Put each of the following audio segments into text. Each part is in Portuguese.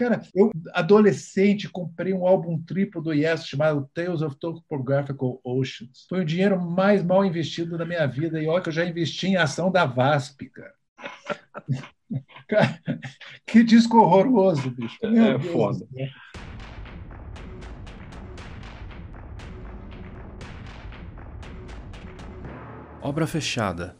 Cara, eu, adolescente, comprei um álbum triplo do Yes chamado Tales of Topographical Oceans. Foi o dinheiro mais mal investido da minha vida. E olha que eu já investi em ação da VASP, cara. cara que disco horroroso, bicho. Meu é Deus foda. Obra Fechada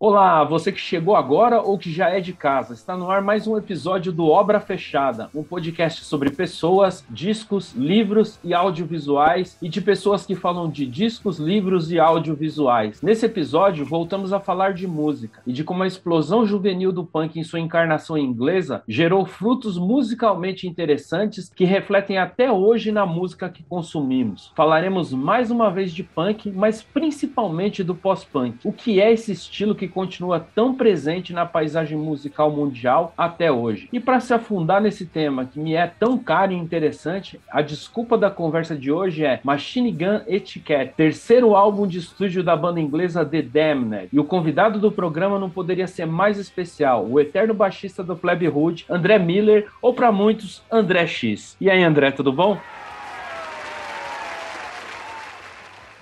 Olá, você que chegou agora ou que já é de casa. Está no ar mais um episódio do Obra Fechada, um podcast sobre pessoas, discos, livros e audiovisuais e de pessoas que falam de discos, livros e audiovisuais. Nesse episódio, voltamos a falar de música e de como a explosão juvenil do punk em sua encarnação inglesa gerou frutos musicalmente interessantes que refletem até hoje na música que consumimos. Falaremos mais uma vez de punk, mas principalmente do pós-punk. O que é esse estilo que continua tão presente na paisagem musical mundial até hoje. E para se afundar nesse tema que me é tão caro e interessante, a desculpa da conversa de hoje é Machine Gun Etiquette, terceiro álbum de estúdio da banda inglesa The Damned. E o convidado do programa não poderia ser mais especial, o eterno baixista do Plebe Hood, André Miller, ou para muitos, André X. E aí, André, tudo bom?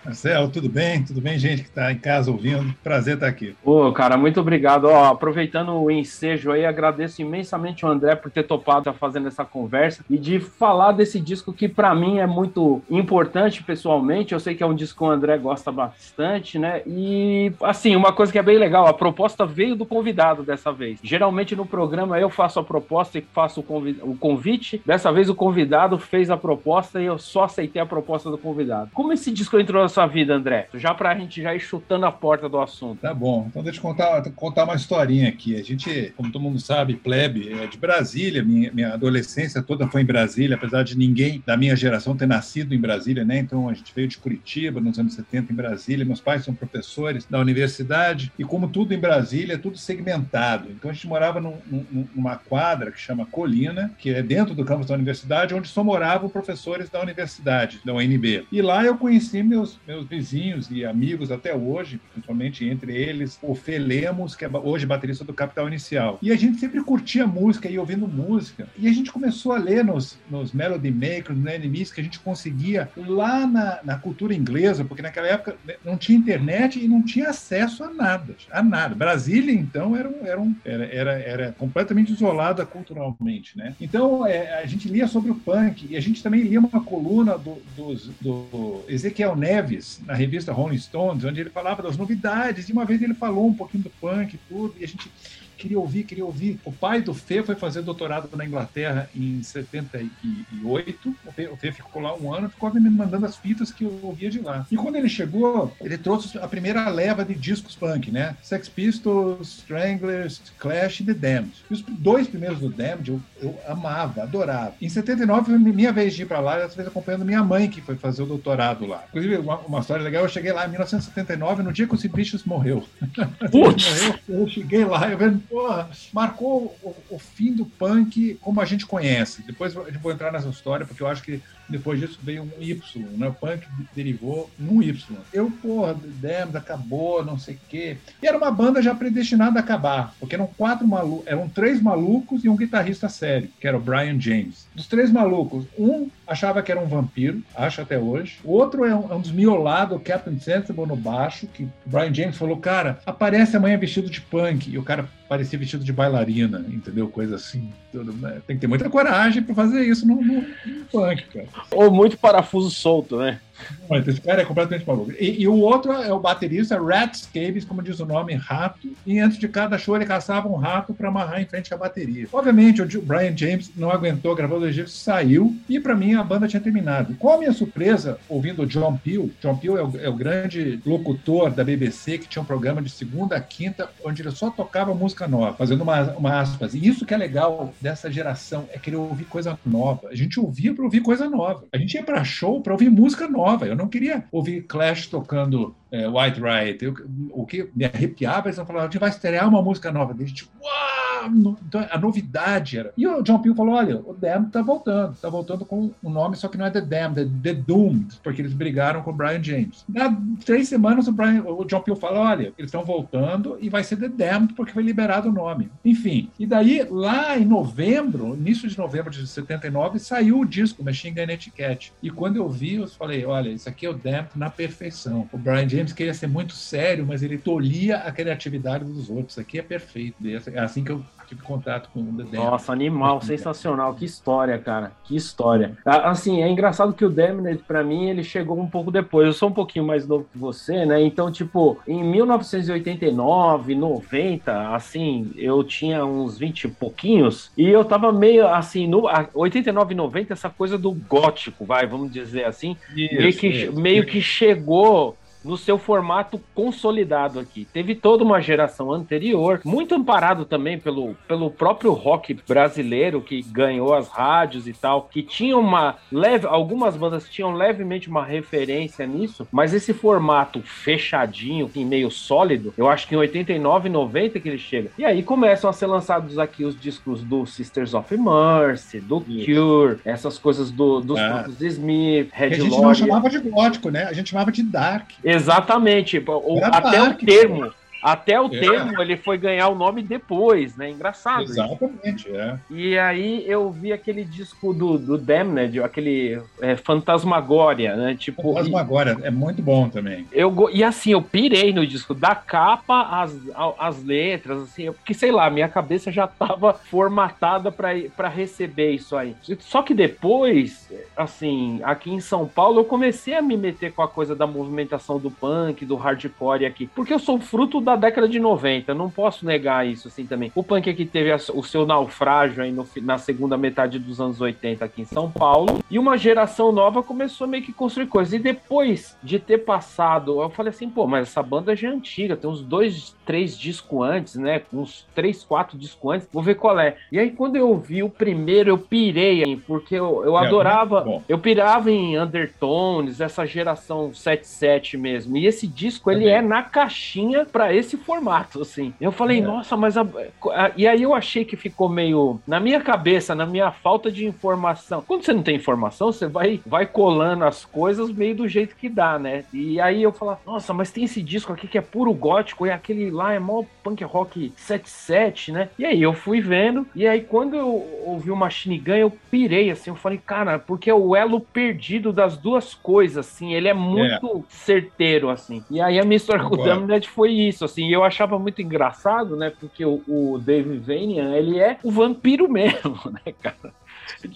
Marcelo, tudo bem? Tudo bem, gente que está em casa ouvindo? Prazer estar aqui. Pô, cara, muito obrigado. Ó, aproveitando o ensejo aí, agradeço imensamente o André por ter topado estar fazendo essa conversa e de falar desse disco que para mim é muito importante pessoalmente. Eu sei que é um disco que o André gosta bastante, né? E assim, uma coisa que é bem legal, a proposta veio do convidado dessa vez. Geralmente no programa eu faço a proposta e faço o convite. Dessa vez o convidado fez a proposta e eu só aceitei a proposta do convidado. Como esse disco entrou sua vida, André? Já para a gente já ir chutando a porta do assunto. Tá bom. Então deixa eu contar, contar uma historinha aqui. A gente, como todo mundo sabe, plebe, é de Brasília. Minha, minha adolescência toda foi em Brasília, apesar de ninguém da minha geração ter nascido em Brasília, né? Então a gente veio de Curitiba nos anos 70 em Brasília. Meus pais são professores da universidade e como tudo em Brasília, é tudo segmentado. Então a gente morava num, num, numa quadra que chama Colina, que é dentro do campus da universidade, onde só moravam professores da universidade, da UNB. E lá eu conheci meus, meus vizinhos e amigos até hoje, principalmente entre eles o Fê Lemos, que é hoje baterista do Capital Inicial. E a gente sempre curtia música e ouvindo música. E a gente começou a ler nos, nos Melody Makers, no Enemies, que a gente conseguia lá na, na cultura inglesa, porque naquela época né, não tinha internet e não tinha acesso a nada, a nada. Brasília, então, era, era, um, era, era, era completamente isolada culturalmente, né? Então, é, a gente lia sobre o punk e a gente também lia uma coluna do, do, do Ezequiel Neves, na revista Rolling Stones, onde ele falava das novidades, e uma vez ele falou um pouquinho do punk e tudo, e a gente queria ouvir, queria ouvir. O pai do Fê foi fazer doutorado na Inglaterra em 78. O Fê, o Fê ficou lá um ano, ficou me mandando as fitas que eu ouvia de lá. E quando ele chegou, ele trouxe a primeira leva de discos punk, né? Sex Pistols, Stranglers, Clash e The Damned. E os dois primeiros do Damned eu, eu amava, adorava. Em 79 foi minha vez de ir para lá, dessa vez acompanhando minha mãe, que foi fazer o doutorado lá. Inclusive, uma, uma história legal, eu cheguei lá em 1979, no dia que o Sid morreu. Putz! eu cheguei lá, eu vendo porra, marcou o, o, fim do punk como a gente conhece. Depois eu vou entrar nessa história, porque eu acho que depois disso veio um Y, né? O punk derivou num Y. Eu, porra, Damned acabou, não sei o quê. E era uma banda já predestinada a acabar, porque eram quatro malucos, eram três malucos e um guitarrista sério, que era o Brian James. Dos três malucos, um achava que era um vampiro, acha até hoje. O outro é um, é um desmiolado, o Captain Sensible no baixo, que o Brian James falou, cara, aparece amanhã vestido de punk. E o cara parecia vestido de bailarina, entendeu? Coisa assim. Tudo, né? Tem que ter muita coragem para fazer isso no, no, no punk, cara. Ou muito parafuso solto, né? Esse cara é completamente maluco. E, e, o outro é o baterista Rat Scabies, como diz o nome, rato. E antes de cada show ele caçava um rato para amarrar em frente à bateria. Obviamente, o Brian James não aguentou, gravou o Egito, saiu. E para mim a banda tinha terminado. Qual a minha surpresa ouvindo o John Peel? John Peel é o, é o grande locutor da BBC que tinha um programa de segunda a quinta, onde ele só tocava música nova, fazendo uma, uma aspas. E isso que é legal dessa geração é querer ouvir coisa nova. A gente ouvia para ouvir coisa nova. A gente ia para show para ouvir música nova nova. Eu não queria ouvir Clash tocando é, White Riot. Eu, o que me arrepiava, eles falavam, a gente vai estrear uma música nova. A gente, uau! Então, a novidade era. E o John Peel falou: olha, o Damned tá voltando, tá voltando com um nome, só que não é The Damned, é The Doomed, porque eles brigaram com o Brian James. Na três semanas, o, Brian, o John Peel falou: olha, eles estão voltando e vai ser The Damned porque foi liberado o nome. Enfim, e daí, lá em novembro, início de novembro de 79, saiu o disco Machine Gun Etiquette. E quando eu vi, eu falei: olha, isso aqui é o Damned na perfeição. O Brian James queria ser muito sério, mas ele tolhia a criatividade dos outros. Isso aqui é perfeito. É assim que eu tive contato com o The Nossa, animal, sensacional. Que história, cara. Que história. Assim, é engraçado que o Damned, para mim, ele chegou um pouco depois. Eu sou um pouquinho mais novo que você, né? Então, tipo, em 1989, 90, assim, eu tinha uns 20 e pouquinhos e eu tava meio assim, no 89 e 90, essa coisa do gótico, vai, vamos dizer assim, isso, meio, que, isso. meio que chegou no seu formato consolidado aqui. Teve toda uma geração anterior, muito amparado também pelo, pelo próprio rock brasileiro que ganhou as rádios e tal, que tinha uma leve, algumas bandas tinham levemente uma referência nisso, mas esse formato fechadinho, assim, meio sólido, eu acho que em 89, 90 que ele chega. E aí começam a ser lançados aqui os discos do Sisters of Mercy, do. Cure, essas coisas do, dos é. Smith, Red A gente não chamava de gótico, né? A gente chamava de dark. Exatamente. O, até o termo. Até o é. termo ele foi ganhar o nome depois, né? Engraçado. Exatamente, isso. é. E aí eu vi aquele disco do, do Damned, aquele é, Fantasmagória, né? Tipo, Fantasmagória, e, é muito bom também. Eu, e assim, eu pirei no disco, da capa às, às letras, assim, porque sei lá, minha cabeça já tava formatada para receber isso aí. Só que depois, assim, aqui em São Paulo, eu comecei a me meter com a coisa da movimentação do punk, do hardcore aqui, porque eu sou fruto da década de 90, não posso negar isso assim também. O punk aqui teve o seu naufrágio aí no, na segunda metade dos anos 80 aqui em São Paulo, e uma geração nova começou meio que construir coisas. E depois de ter passado, eu falei assim, pô, mas essa banda já é antiga, tem uns dois, três discos antes, né? Uns três, quatro discos antes, vou ver qual é. E aí quando eu vi o primeiro, eu pirei, porque eu, eu é, adorava, eu pirava em Undertones, essa geração 77 mesmo. E esse disco, ele é na caixinha para esse formato, assim. Eu falei, é. nossa, mas. A, a, e aí eu achei que ficou meio. Na minha cabeça, na minha falta de informação. Quando você não tem informação, você vai, vai colando as coisas meio do jeito que dá, né? E aí eu falo, nossa, mas tem esse disco aqui que é puro gótico, e aquele lá é mó punk rock 77, né? E aí eu fui vendo, e aí quando eu ouvi o Machine Gun, eu pirei, assim, eu falei, cara, porque é o elo perdido das duas coisas, assim, ele é muito é. certeiro, assim. E aí a minha história com o Damned foi isso, assim eu achava muito engraçado, né? Porque o, o Dave Vanian, ele é o vampiro mesmo, né, cara?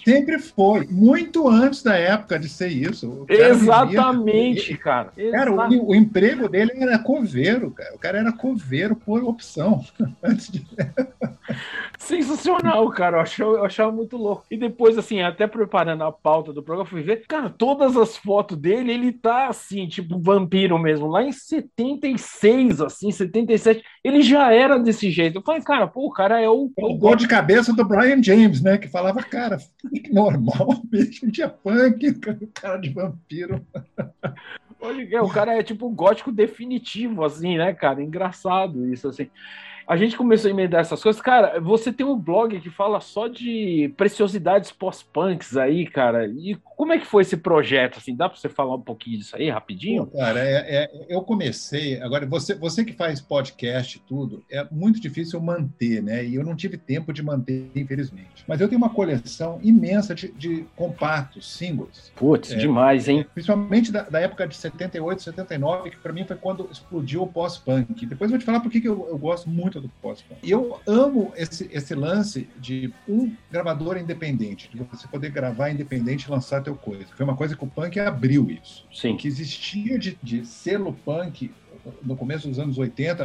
Sempre foi, muito antes da época de ser isso. Exatamente, vivia, cara. Cara, o, o, emprego dele era coveiro, cara. O cara era coveiro por opção. Antes de... Sensacional, cara. Eu achava, eu achava muito louco. E depois, assim, até preparando a pauta do programa, fui ver, cara, todas as fotos dele, ele tá assim, tipo, vampiro mesmo. Lá em 76, assim, 77, ele já era desse jeito. Eu falei, cara, pô, o cara é o. O, o gol de cabeça do Brian James, né? Que falava, cara, normal, bicho, tinha punk, cara de vampiro. Olha, o cara é tipo um gótico definitivo, assim, né, cara? Engraçado isso, assim a gente começou a emendar essas coisas. Cara, você tem um blog que fala só de preciosidades pós-punks aí, cara. E como é que foi esse projeto? Assim, dá para você falar um pouquinho disso aí, rapidinho? Pô, cara, é, é, eu comecei. Agora, você, você que faz podcast e tudo, é muito difícil manter, né? E eu não tive tempo de manter, infelizmente. Mas eu tenho uma coleção imensa de, de compactos, singles. Putz, é, demais, hein? Principalmente da, da, época de 78, 79, que para mim foi quando explodiu o pós-punk. Depois eu vou te falar por que eu, eu gosto muito do pós-punk. E eu amo esse, esse lance de um gravador independente, de você poder gravar independente e lançar teu coisa. Foi uma coisa que o punk abriu isso. Sim. O que existia de, de selo punk no começo dos anos 80,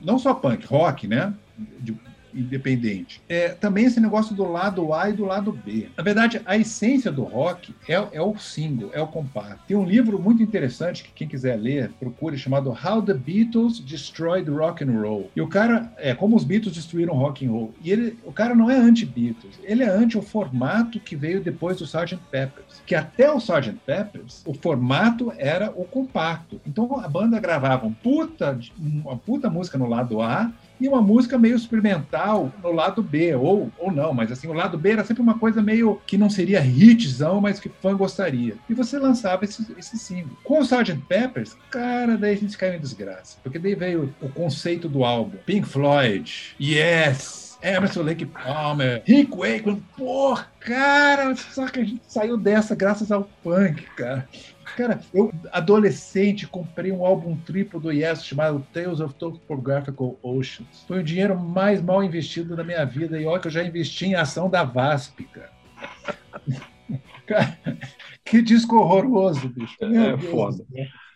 não só punk, rock, né? De, independente. É, também esse negócio do lado A e do lado B. Na verdade, a essência do rock é, é o single, é o compacto. Tem um livro muito interessante que quem quiser ler, procure, chamado How the Beatles Destroyed Rock and Roll. E o cara, é como os Beatles destruíram rock and roll. E ele, o cara não é anti-Beatles, ele é anti o formato que veio depois do Sgt. Peppers. Que até o Sgt. Peppers, o formato era o compacto. Então a banda gravava um puta, uma puta música no lado A e uma música meio experimental no lado B, ou, ou não, mas assim, o lado B era sempre uma coisa meio que não seria hitzão, mas que fã gostaria. E você lançava esse, esse single. Com o Sgt. Peppers, cara, daí a gente caiu em desgraça, porque daí veio o conceito do álbum. Pink Floyd, Yes, Emerson Lake Palmer, Rick Wakeman, porra, cara, só que a gente saiu dessa graças ao punk, cara. Cara, eu, adolescente, comprei um álbum triplo do Yes chamado Tales of Topographical Oceans. Foi o dinheiro mais mal investido da minha vida. E olha que eu já investi em ação da VASP, cara. cara que disco horroroso, bicho. Meu é Deus foda.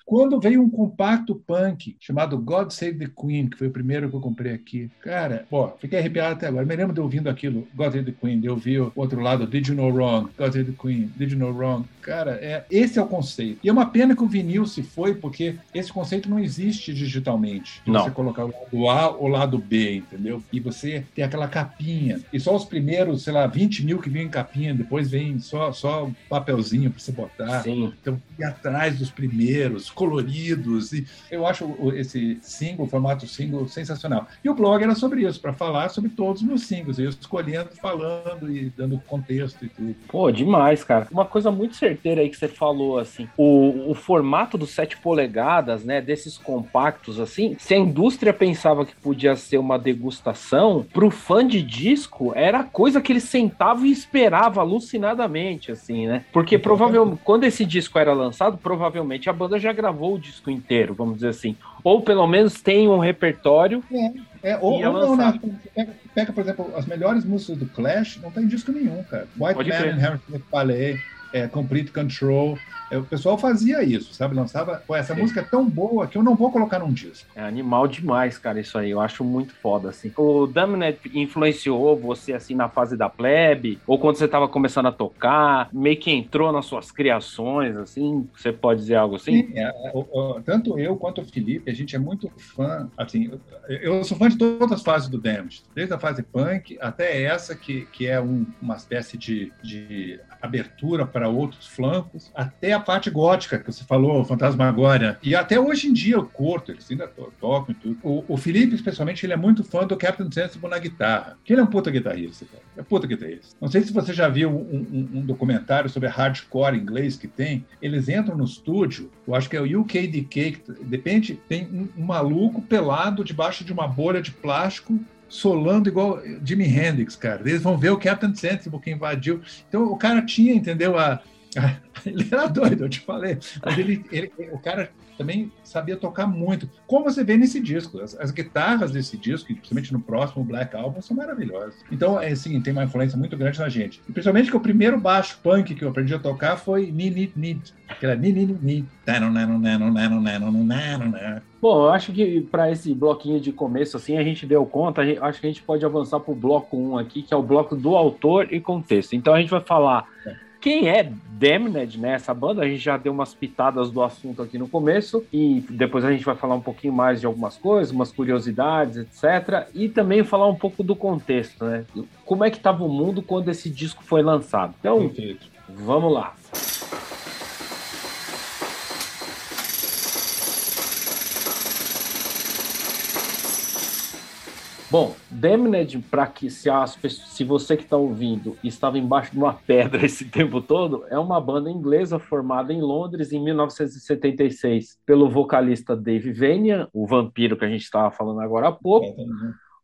Quando veio um compacto punk chamado God Save the Queen, que foi o primeiro que eu comprei aqui, cara, pô, fiquei arrepiado até agora. Me lembro de ouvindo aquilo, God Save the Queen, de eu vi o outro lado, Did You Know Wrong, God Save the Queen, Did You Know Wrong. Cara, é, esse é o conceito. E é uma pena que o vinil se foi, porque esse conceito não existe digitalmente. Não. Você colocar o lado A ou o lado B, entendeu? E você tem aquela capinha. E só os primeiros, sei lá, 20 mil que vinham em capinha, depois vem só, só papelzinho para você botar. Sim. Então, ir atrás dos primeiros, coloridos. E eu acho esse single, o formato single, sensacional. E o blog era sobre isso, para falar sobre todos os meus singles. Eu escolhendo, falando e dando contexto e tudo. Pô, demais, cara. Uma coisa muito certeira aí que você falou, assim, o, o formato dos 7 polegadas, né, desses compactos, assim, se a indústria pensava que podia ser uma degustação, pro fã de disco, era coisa que ele sentava e esperava alucinadamente, assim, né? Porque provavelmente, quando esse disco era lançado, provavelmente a banda já gravou o disco inteiro, vamos dizer assim. Ou pelo menos tem um repertório. É, é ou, ou não, né? Pega, pega, por exemplo, as melhores músicas do Clash, não tem disco nenhum, cara. White Pode Man Harrison Palais, é, Complete Control. É, o pessoal fazia isso, sabe? Lançava, pô, essa Sim. música é tão boa que eu não vou colocar num disco. É animal demais, cara, isso aí. Eu acho muito foda, assim. O Damned influenciou você, assim, na fase da plebe? Ou quando você tava começando a tocar? Meio que entrou nas suas criações, assim? Você pode dizer algo assim? Sim, é, tanto eu quanto o Felipe, a gente é muito fã, assim, eu, eu sou fã de todas as fases do Damned, desde a fase punk até essa, que, que é um- uma espécie de, de abertura para outros flancos, até a parte gótica, que você falou, Fantasmagória, e até hoje em dia eu curto, eles ainda to- tocam e tudo. O, o Felipe, especialmente, ele é muito fã do Captain Sensible na guitarra, que ele é um puta guitarrista, cara, é puta guitarrista. Não sei se você já viu um, um- um documentário sobre hardcore inglês que tem, eles entram no estúdio, eu acho que é o UKDK, que, de repente tem um, um maluco pelado debaixo de uma bolha de plástico solando igual Jimi Hendrix, cara. Eles vão ver o Captain Sensible que invadiu. Então o cara tinha, entendeu? A, a- ele era doido, eu te falei. Mas ele, ele- o cara também sabia tocar muito. Como você vê nesse disco. As, as guitarras desse disco, principalmente no próximo Black Album, são maravilhosas. Então, é assim, tem uma influência muito grande na gente. E principalmente que o primeiro baixo punk que eu aprendi a tocar foi Ni Ni Ni. Que era Ni Ni Ni. Bom, eu acho que para esse bloquinho de começo, assim, a gente deu conta, a gente- acho que a gente pode avançar para o bloco 1 aqui, que é o bloco do autor e contexto. Então a gente vai falar quem é Damned, né? Essa banda, a gente já deu umas pitadas do assunto aqui no começo, e depois a gente vai falar um pouquinho mais de algumas coisas, umas curiosidades, etc. E também falar um pouco do contexto, né? Como é que estava o mundo quando esse disco foi lançado. Então, Perfeito. vamos lá. Bom, Damned, para que se, as se você que está ouvindo estava embaixo de uma pedra esse tempo todo, é uma banda inglesa formada em Londres em 1976 pelo vocalista Dave Vanian, o vampiro que a gente estava falando agora há pouco,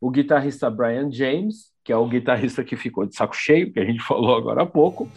o guitarrista Brian James, que é o guitarrista que ficou de saco cheio, que a gente falou agora há pouco,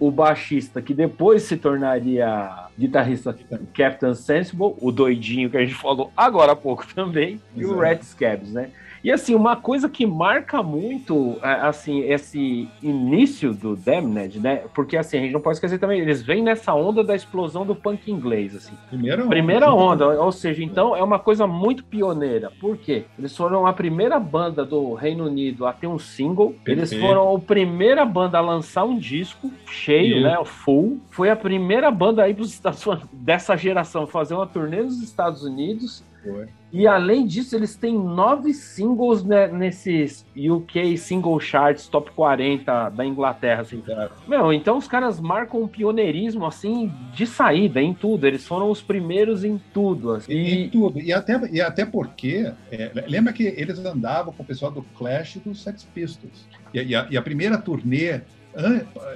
o baixista que depois se tornaria guitarrista Captain Sensible, o doidinho que a gente falou agora há pouco também, e o. Red Scabs, né? E assim, uma coisa que marca muito, é, assim, esse início do Damned, né? Porque assim, a gente não pode esquecer também, eles vêm nessa onda da explosão do punk inglês, assim. Primeira onda. Primeira onda, ou seja, então é uma coisa muito pioneira. Por quê? Eles foram a primeira banda do Reino Unido a ter um single, Perfeito. eles foram a primeira banda a lançar um disco cheio, Isso. né? Full. Foi a primeira banda aí dos Estados dessa geração fazer uma turnê nos Estados Unidos. Foi. E além disso, eles têm nove singles né, nesses UK Single Charts Top 40 da Inglaterra. Assim. Meu, então os caras marcam um pioneirismo assim de saída em tudo. Eles foram os primeiros em tudo. Assim. Em, em tudo. E até, e até porque, é, lembra que eles andavam com o pessoal do Clash e do Sex Pistols. E, e, a, e a primeira turnê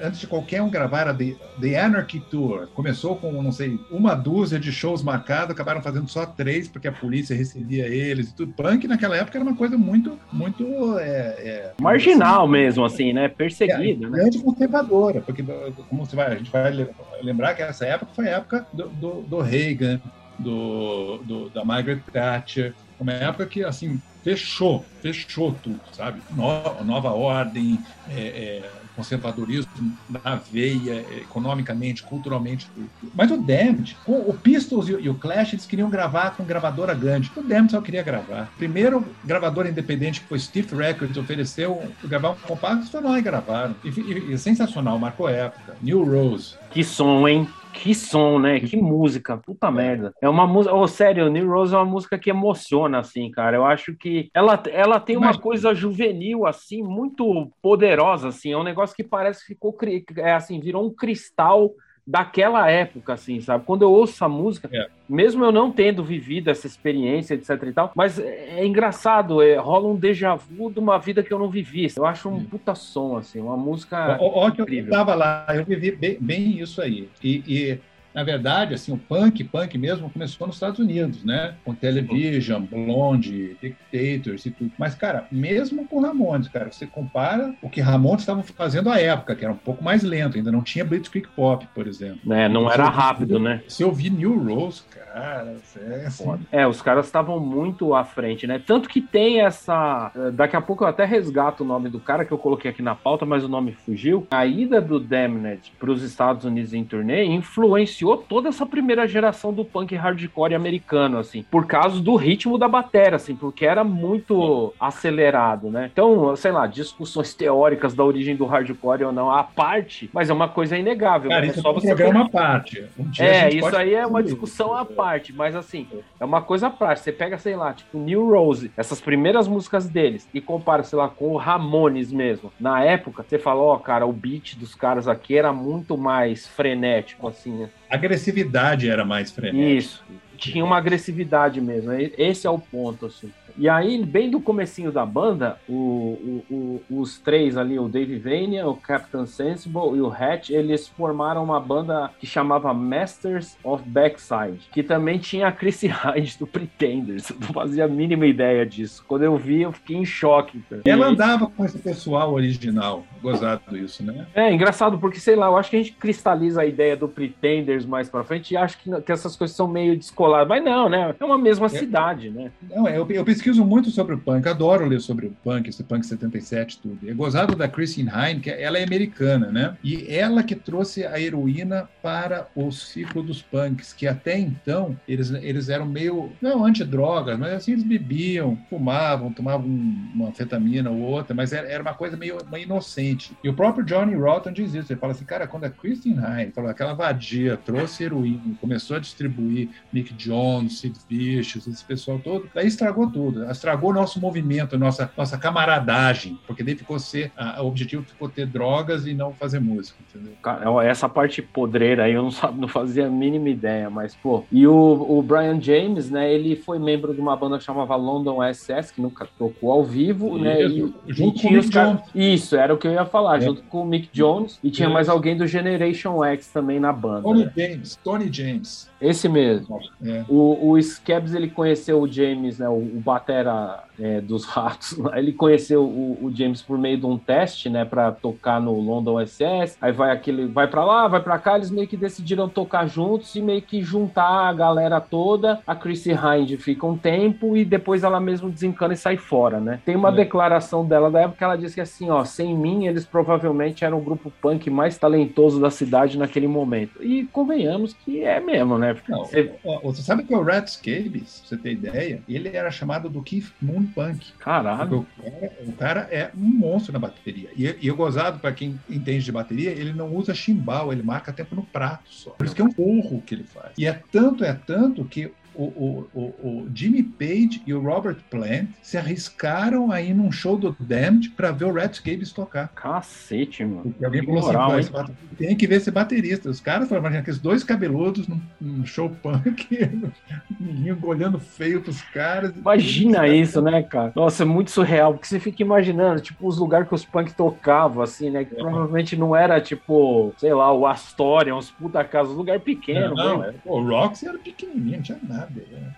antes de qualquer um gravar a The, The, Anarchy Tour, começou com, não sei, uma dúzia de shows marcados, acabaram fazendo só três, porque a polícia recebia eles e tudo. Punk naquela época era uma coisa muito, muito... É, é, Marginal assim, mesmo, assim, né? Perseguida, é, né? conservadora, porque como você vai, a gente vai lembrar que essa época foi a época do, do, do Reagan, do, do, da Margaret Thatcher, uma época que, assim, fechou, fechou tudo, sabe? No, nova ordem, é, é, conservadorismo na veia, economicamente, culturalmente. Mas o Damned, o Pistols e o Clash, eles queriam gravar com gravadora grande. O Damned só queria gravar. Primeiro gravador independente que foi Steve Records ofereceu gravar um compacto, foi lá e gravaram. E, e, e sensacional, marcou época. New Rose. Que som, hein? Que som, né? Que música. Puta merda. É uma música. Oh, sério, New Rose é uma música que emociona, assim, cara. Eu acho que ela, ela tem uma Mas... coisa juvenil, assim, muito poderosa, assim. É um negócio que parece que ficou, é, assim, virou um cristal daquela época, assim, sabe? Quando eu ouço essa música, é. mesmo eu não tendo vivido essa experiência, etc e tal, mas é, é engraçado, é, rola um déjà vu de uma vida que eu não vivi. Eu acho um puta som, assim, uma música Ó, que eu tava lá, eu vivi bem, bem isso aí. E, e na verdade, assim, o punk, punk mesmo, começou nos Estados Unidos, né? Com Television, Blonde, Dictators e tudo. Mas, cara, mesmo com Ramones, cara, você compara o que Ramones estavam fazendo à época, que era um pouco mais lento, ainda não tinha Blitzkrieg Pop, por exemplo. É, não era rápido, né? Se eu vi New Rose, cara, é assim. É, os caras estavam muito à frente, né? Tanto que tem essa. Eh, daqui a pouco eu até resgato o nome do cara que eu coloquei aqui na pauta, mas o nome fugiu. A ida do Damned para os Estados Unidos em turnê influenciou influenciou toda essa primeira geração do punk hardcore americano, assim, por causa do ritmo da bateria, assim, porque era muito acelerado, né? Então, sei lá, discussões teóricas da origem do hardcore ou não, a parte, mas é uma coisa inegável. Cara, é isso é só você é uma parte. Um é, isso aí é uma discussão à parte, mas assim, é uma coisa prática. Você pega, sei lá, tipo, New Rose, essas primeiras músicas deles, e compara, sei lá, com o Ramones mesmo. Na época, você fala, ó, oh, cara, o beat dos caras aqui era muito mais frenético, assim, né? Agressividade era mais frenética. Isso, tinha uma agressividade mesmo. Esse é o ponto, assim. E aí, bem do comecinho da banda, o, o, o, os três ali, o Dave Vania, o Captain Sensible e o Hatch, eles formaram uma banda que chamava Masters of Backside, que também tinha a Chrissy Hyde do Pretenders. Eu não fazia a mínima ideia disso. Quando eu vi, eu fiquei em choque. Cara. Ela andava com esse pessoal original, gozado isso, né? É, engraçado, porque, sei lá, eu acho que a gente cristaliza a ideia do Pretenders mais pra frente e acho que, que essas coisas são meio descoladas. Mas não, né? É uma mesma é, cidade, né? Não, eu, eu pesquiso muito sobre o punk, adoro ler sobre o punk, esse punk 77 tudo. É gozado da Christine Hine, que ela é americana, né? E ela que trouxe a heroína para o ciclo dos punks, que até então eles, eles eram meio, não antidrogas, mas assim, eles bebiam, fumavam, tomavam uma anfetamina ou outra, mas era, era uma coisa meio, meio inocente. E o próprio Johnny Rotten diz isso, ele fala assim, cara, quando a Christine Hine falou aquela vadia, trouxe heroína, começou a distribuir Nick Jones, Sid Vicious, esse pessoal todo, daí estragou tudo tudo. Estragou nosso movimento, nossa, nossa camaradagem, porque daí ficou ser. A, o objetivo ficou ter drogas e não fazer música, entendeu? Essa parte podreira aí eu não, não fazia a mínima ideia, mas, pô. E o, o Brian James, né, ele foi membro de uma banda que chamava London SS, que nunca tocou ao vivo, né, Isso, né? E, junto com o Mick Jones. Isso, era o que eu ia falar, é. junto com o Mick Jones, e tinha mais alguém do Generation X também na banda. Tony né? James, Tony James. Esse mesmo. É. O, o Scabs, ele conheceu o James, né, o, o batera é, dos ratos, ele conheceu o, o, James por meio de um teste, né, para tocar no London SS. Aí vai aquele, vai para lá, vai para cá, eles meio que decidiram tocar juntos e meio que juntar a galera toda. A Chrissy Hind fica um tempo e depois ela mesmo desencana e sai fora, né? Tem uma é. declaração dela da época que ela disse que assim, ó, sem mim eles provavelmente eram o grupo punk mais talentoso da cidade naquele momento. E convenhamos que é mesmo, né? Não, você... você sabe que o Red Scabies, pra você ter ideia, ele era chamado do Keith Moon punk. Caralho. O cara, o cara, é um monstro na bateria. E, e eu gozado, para quem entende de bateria, ele não usa chimbal, ele marca tempo no prato só. Por isso que é um porro que ele faz. E é tanto, é tanto que o, o, o, Jimmy Page e o Robert Plant se arriscaram aí num show do Damned para ver o Red Gables tocar. Cacete, mano. Porque alguém falou assim, moral, assim, tem que ver esse baterista. Os caras falaram, imagina, aqueles dois cabeludos num, num show punk, menino olhando feio pros caras. Imagina isso, né, cara? Nossa, é muito surreal, porque você fica imaginando, tipo, os lugares que os punk tocavam, assim, né, que é. provavelmente não era, tipo, sei lá, o Astoria, uns puta casa, um lugar pequeno. Não, não. o Roxy era pequenininho, não tinha nada.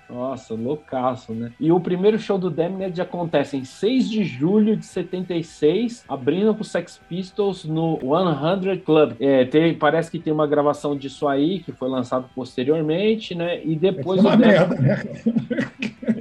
Nossa, loucaço, né? E o primeiro show do Damned acontece em 6 de julho de 76, abrindo pro Sex Pistols no 100 Club. É, tem, parece que tem uma gravação disso aí, que foi lançado posteriormente, né? E depois é o merda, né?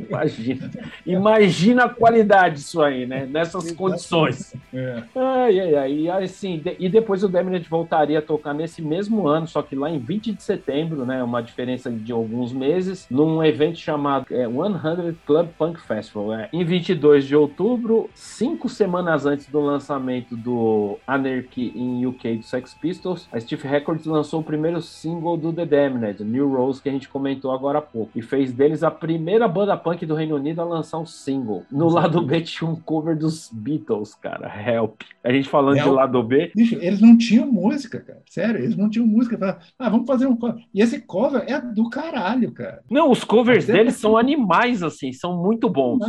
Imagina. Imagina a qualidade disso aí, né? Nessas condições. É. Ai, ai, ai. E, assim, de, e depois o Damned voltaria a tocar nesse mesmo ano, só que lá em 20 de setembro, né? Uma diferença de alguns meses num evento chamado é, 100 Club Punk Festival. É, em 22 de outubro, cinco semanas antes do lançamento do Anarchy em UK do Sex Pistols, a Steve Records lançou o primeiro single do The Damned, New Rose, que a gente comentou agora há pouco, e fez deles a primeira banda punk do Reino Unido a lançar um single. No lado B tinha um cover dos Beatles, cara, Help. A gente falando Help. de lado B. Bicho, eles não tinham música, cara. Sério, eles não tinham música. Ah, vamos fazer um cover. E esse cover é do caralho, cara. Não, os covers deles são animais, assim, são muito bons.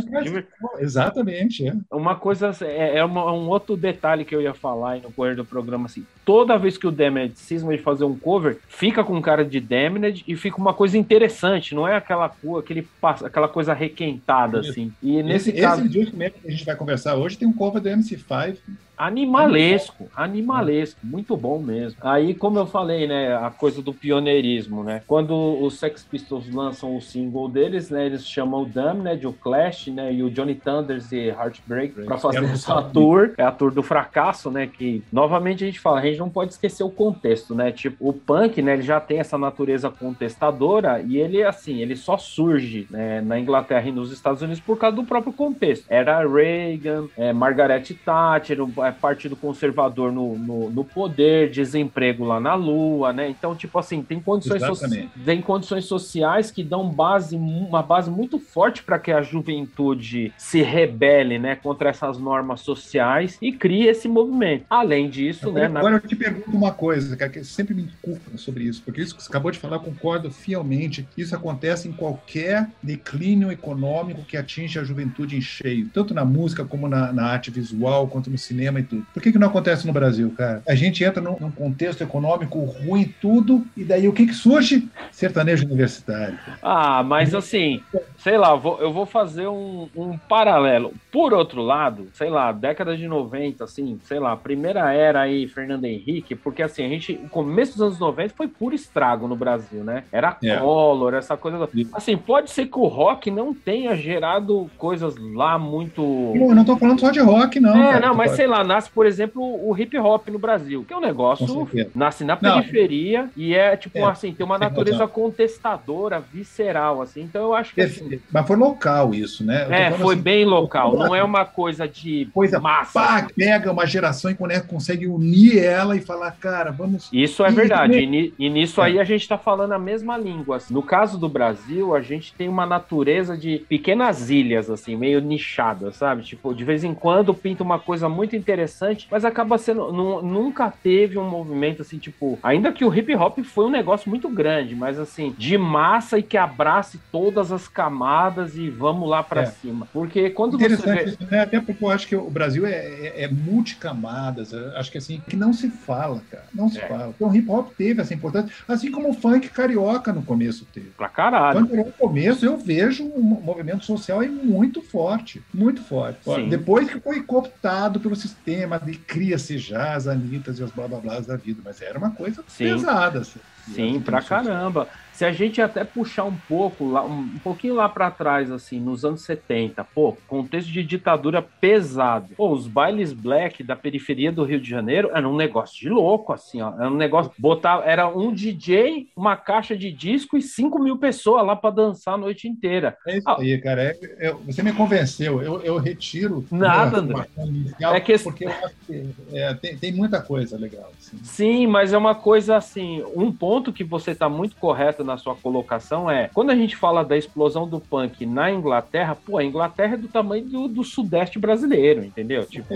Exatamente. É. Uma coisa, é, é uma, um outro detalhe que eu ia falar aí no correr do programa, assim, toda vez que o Damned cisma de fazer um cover, fica com cara de Damned e fica uma coisa interessante, não é aquela, aquele, aquela coisa requentada, assim. E nesse esse, caso... Esse disco mesmo que a gente vai conversar hoje tem um cover do MC5 Animalesco, animalesco, muito bom mesmo. Aí, como eu falei, né, a coisa do pioneirismo, né? Quando os Sex Pistols lançam o single deles, né, eles chamam o Damned, o Clash, né, e o Johnny Thunders e Heartbreak para fazer essa tour, é a tour do fracasso, né, que novamente a gente fala, a gente não pode esquecer o contexto, né? Tipo, o punk, né, ele já tem essa natureza contestadora e ele assim, ele só surge, né, na Inglaterra e nos Estados Unidos por causa do próprio contexto. Era Reagan, é, Margaret Thatcher, o é, partido conservador no, no, no, poder, desemprego lá na Lua, né? Então, tipo assim, tem condições, so tem condições sociais que dão base, uma base muito forte para que a juventude se rebele, né, contra essas normas sociais e crie esse movimento. Além disso, agora, né? Agora na... eu te pergunto uma coisa, cara, que sempre me culpa sobre isso, porque isso que você acabou de falar, eu concordo fielmente. Isso acontece em qualquer declínio econômico que atinge a juventude em cheio, tanto na música como na, na arte visual, quanto no cinema e tudo. Por que, que não acontece no Brasil, cara? A gente entra num, num contexto econômico ruim, tudo, e daí o que, que surge? Sertanejo universitário. Ah, mas assim, sei lá, eu vou fazer um, um, paralelo. Por outro lado, sei lá, década de 90, assim, sei lá, primeira era aí, Fernando Henrique, porque assim, a gente, o começo dos anos 90 foi puro estrago no Brasil, né? Era é. Collor, essa coisa. Assim, pode ser que o rock não tenha gerado coisas lá muito. Não, eu não tô falando só de rock, não. É, cara, não, mas sei lá, nasce, por exemplo, o hip hop no Brasil, que é um negócio, nasce na periferia não. e é, tipo, é, assim, tem uma natureza contestadora, visceral, assim. Então eu acho que. Assim, mas foi local isso, né? É, foi assim, bem local, não é uma coisa de coisa massa. Pá, pega uma geração e consegue unir ela e falar, cara, vamos. Isso é verdade. E, e nisso é. aí a gente está falando a mesma língua. No caso do Brasil, a gente tem uma natureza de pequenas ilhas, assim, meio nichadas, sabe? Tipo, de vez em quando pinta uma coisa muito interessante interessante, mas acaba sendo. Nunca teve um movimento assim, tipo. Ainda que o hip hop foi um negócio muito grande, mas assim, de massa e que abrace todas as camadas e vamos lá para é. cima. Porque quando você vê... isso, né? Até porque eu acho que o Brasil é, é, é multicamadas. Acho que assim, que não se fala, cara. Não se é. fala. Então o hip hop teve essa importância, assim como o funk carioca no começo teve. Pra caralho. Quando no começo eu vejo um movimento social aí muito forte. Muito forte. Sim. Depois que foi cooptado pelo sistema, e cria-se já as Anitas e os blá blá blá da vida. Mas era uma coisa Sim. pesada. Assim. Sim, pra caramba. Se a gente até puxar um pouco, lá, um, pouquinho lá para trás, assim, nos anos 70, pô, contexto de ditadura pesado. Pô, os bailes black da periferia do Rio de Janeiro era um negócio de louco, assim, ó. Era um negócio. Botar, era um DJ, uma caixa de disco e 5 mil pessoas lá para dançar a noite inteira. É isso ah, aí, cara. É, é, você me convenceu. Eu, eu retiro. Nada, André. Inicial, é que... Porque eu acho que é, tem, tem muita coisa legal. Assim. Sim, mas é uma coisa assim. Um ponto que você está muito correto na sua colocação é: quando a gente fala da explosão do punk na Inglaterra, pô, a Inglaterra é do tamanho do, do sudeste brasileiro, entendeu? Tipo.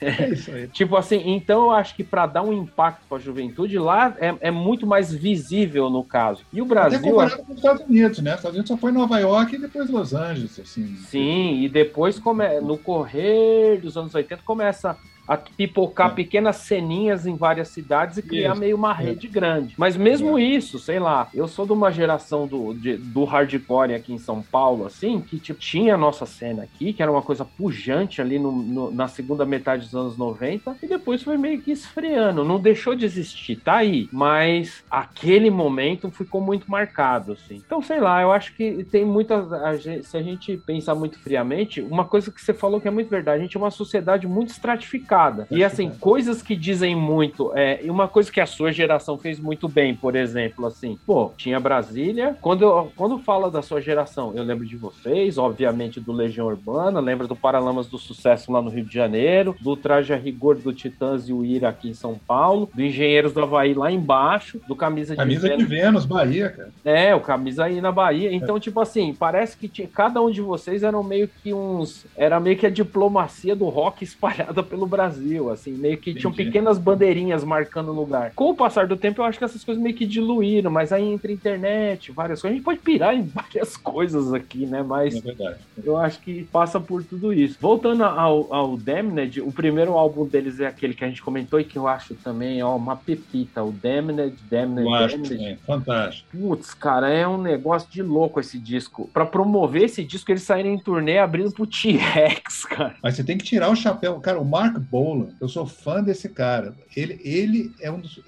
É isso aí. tipo assim, então eu acho que para dar um impacto para a juventude lá é, é, muito mais visível no caso. E o Brasil. Até comparado com os Estados Unidos, né? Os Estados Unidos só foi Nova York e depois Los Angeles, assim. Sim, e depois come... no correr dos anos 80 começa a pipocar é. pequenas ceninhas em várias cidades e criar isso. meio uma é. rede é. grande. Mas mesmo é. isso, sei lá, eu sou de uma geração do, de, do hardcore aqui em São Paulo, assim, que tipo, tinha a nossa cena aqui, que era uma coisa pujante ali no, no, na segunda metade dos anos 90, e depois foi meio que esfriando. Não deixou de existir, tá aí. Mas aquele momento ficou muito marcado, assim. Então, sei lá, eu acho que tem muitas. A gente, se a gente pensar muito friamente, uma coisa que você falou que é muito verdade, a gente é uma sociedade muito estratificada e assim, coisas que dizem muito. É, e uma coisa que a sua geração fez muito bem, por exemplo, assim, pô, tinha Brasília. Quando, eu, quando fala da sua geração, eu lembro de vocês, obviamente do Legião Urbana, lembro do Paralamas do Sucesso lá no Rio de Janeiro, do Traje a Rigor do Titãs e o Ira aqui em São Paulo, do Engenheiros do Havaí lá embaixo, do Camisa, Camisa de, Vênus. de Vênus, Bahia, cara. É, o Camisa aí na Bahia. Então, é. tipo assim, parece que tinha, cada um de vocês eram meio que uns. Era meio que a diplomacia do rock espalhada pelo Brasil. Brasil, assim, meio que Entendi. tinham pequenas bandeirinhas marcando o lugar. Com o passar do tempo, eu acho que essas coisas meio que diluíram, mas aí entre internet, várias coisas, a gente pode pirar em várias coisas aqui, né? Mas é verdade. eu acho que passa por tudo isso. Voltando ao, ao Damned, o primeiro álbum deles é aquele que a gente comentou e que eu acho também, ó, uma pepita, o Damned, Damned, eu acho Damned. Também. Fantástico. Putz, cara, é um negócio de louco esse disco. Para promover esse disco, eles saíram em turnê abrindo pro T-Rex, cara. Mas você tem que tirar o chapéu. Cara, o Mark Bolan, eu sou fã desse cara. Ele, ele é um dos.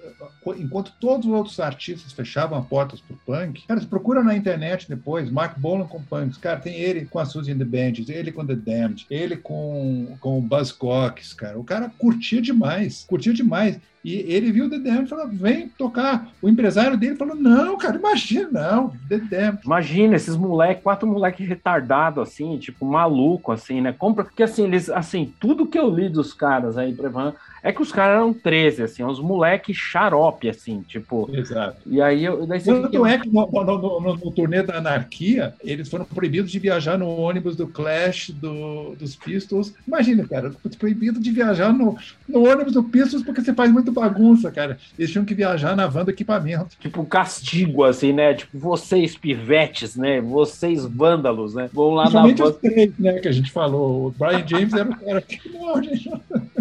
Enquanto todos os outros artistas fechavam portas pro punk, cara, você procura na internet depois, Mark Bolan com punks. Cara, tem ele com a Suzy and the Bandits, ele com The Damned, ele com, com o Buzzcocks, cara. O cara curtia demais, curtia demais. E ele viu o Damned e falou: vem tocar. O empresário dele falou: não, cara, imagina, não, Damned. Imagina esses moleques, quatro moleques retardados, assim, tipo, maluco, assim, né? Compra. Porque assim, eles, assim, tudo que eu li dos caras aí, Prevan, é que os caras eram 13, assim, uns moleques xarope, assim, tipo. Exato. E aí eu. Daí Tanto fica... é que no, no, no, no, turnê da anarquia, eles foram proibidos de viajar no ônibus do Clash, do, dos Pistols. Imagina, cara, proibido de viajar no, no ônibus do Pistols porque você faz muito bagunça, cara. Eles tinham que viajar na van do equipamento. Tipo, castigo, assim, né? Tipo, vocês pivetes, né? Vocês vândalos, né? Vão lá na van. os três, né, que a gente falou. O Brian James era o cara que. Não, gente.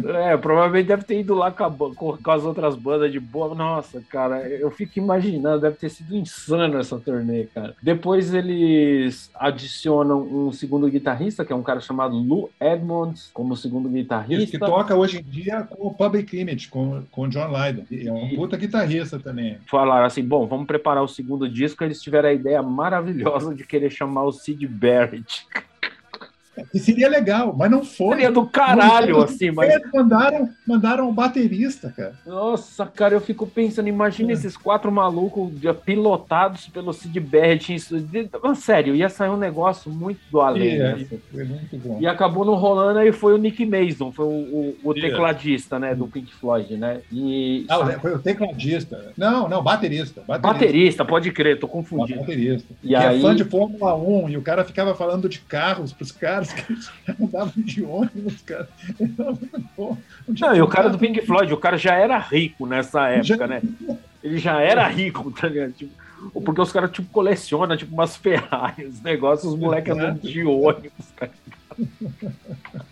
É, provavelmente deve ter ido lá com, a, com, as outras bandas de boa. Nossa, cara, eu fico imaginando, deve ter sido insano essa turnê, cara. Depois eles adicionam um segundo guitarrista, que é um cara chamado Lou Edmonds, como segundo guitarrista. Que toca hoje em dia com o Public Image, com, com o John Lydon. É um puta guitarrista também. Falaram assim: bom, vamos preparar o segundo disco. Eles tiveram a ideia maravilhosa de querer chamar o Sid Barrett. E seria legal, mas não foi. Seria do caralho, não, assim, mas. Mandaram, mandaram um baterista, cara. Nossa, cara, eu fico pensando, imagina é. esses quatro malucos pilotados pelo Sid Barrett. Sério, ia sair um negócio muito do além. Yeah, né, assim. Foi muito bom. E acabou não rolando, aí foi o Nick Mason, foi o, o, o yeah. tecladista, né, do Pink Floyd, né? E. Ah, foi o tecladista. Não, não, baterista. Baterista, baterista pode crer, tô confundindo. Baterista. E que é aí... é fã de Fórmula 1 e o cara ficava falando de carros pros caras. Andavam de ônibus, cara. Não, e o cara do Pink Floyd, o cara já era rico nessa época, já... né? Ele já era rico, tá ligado? Tipo, porque os caras, tipo, colecionam, tipo, umas Ferraris, negócios, os moleques andando de ônibus, cara.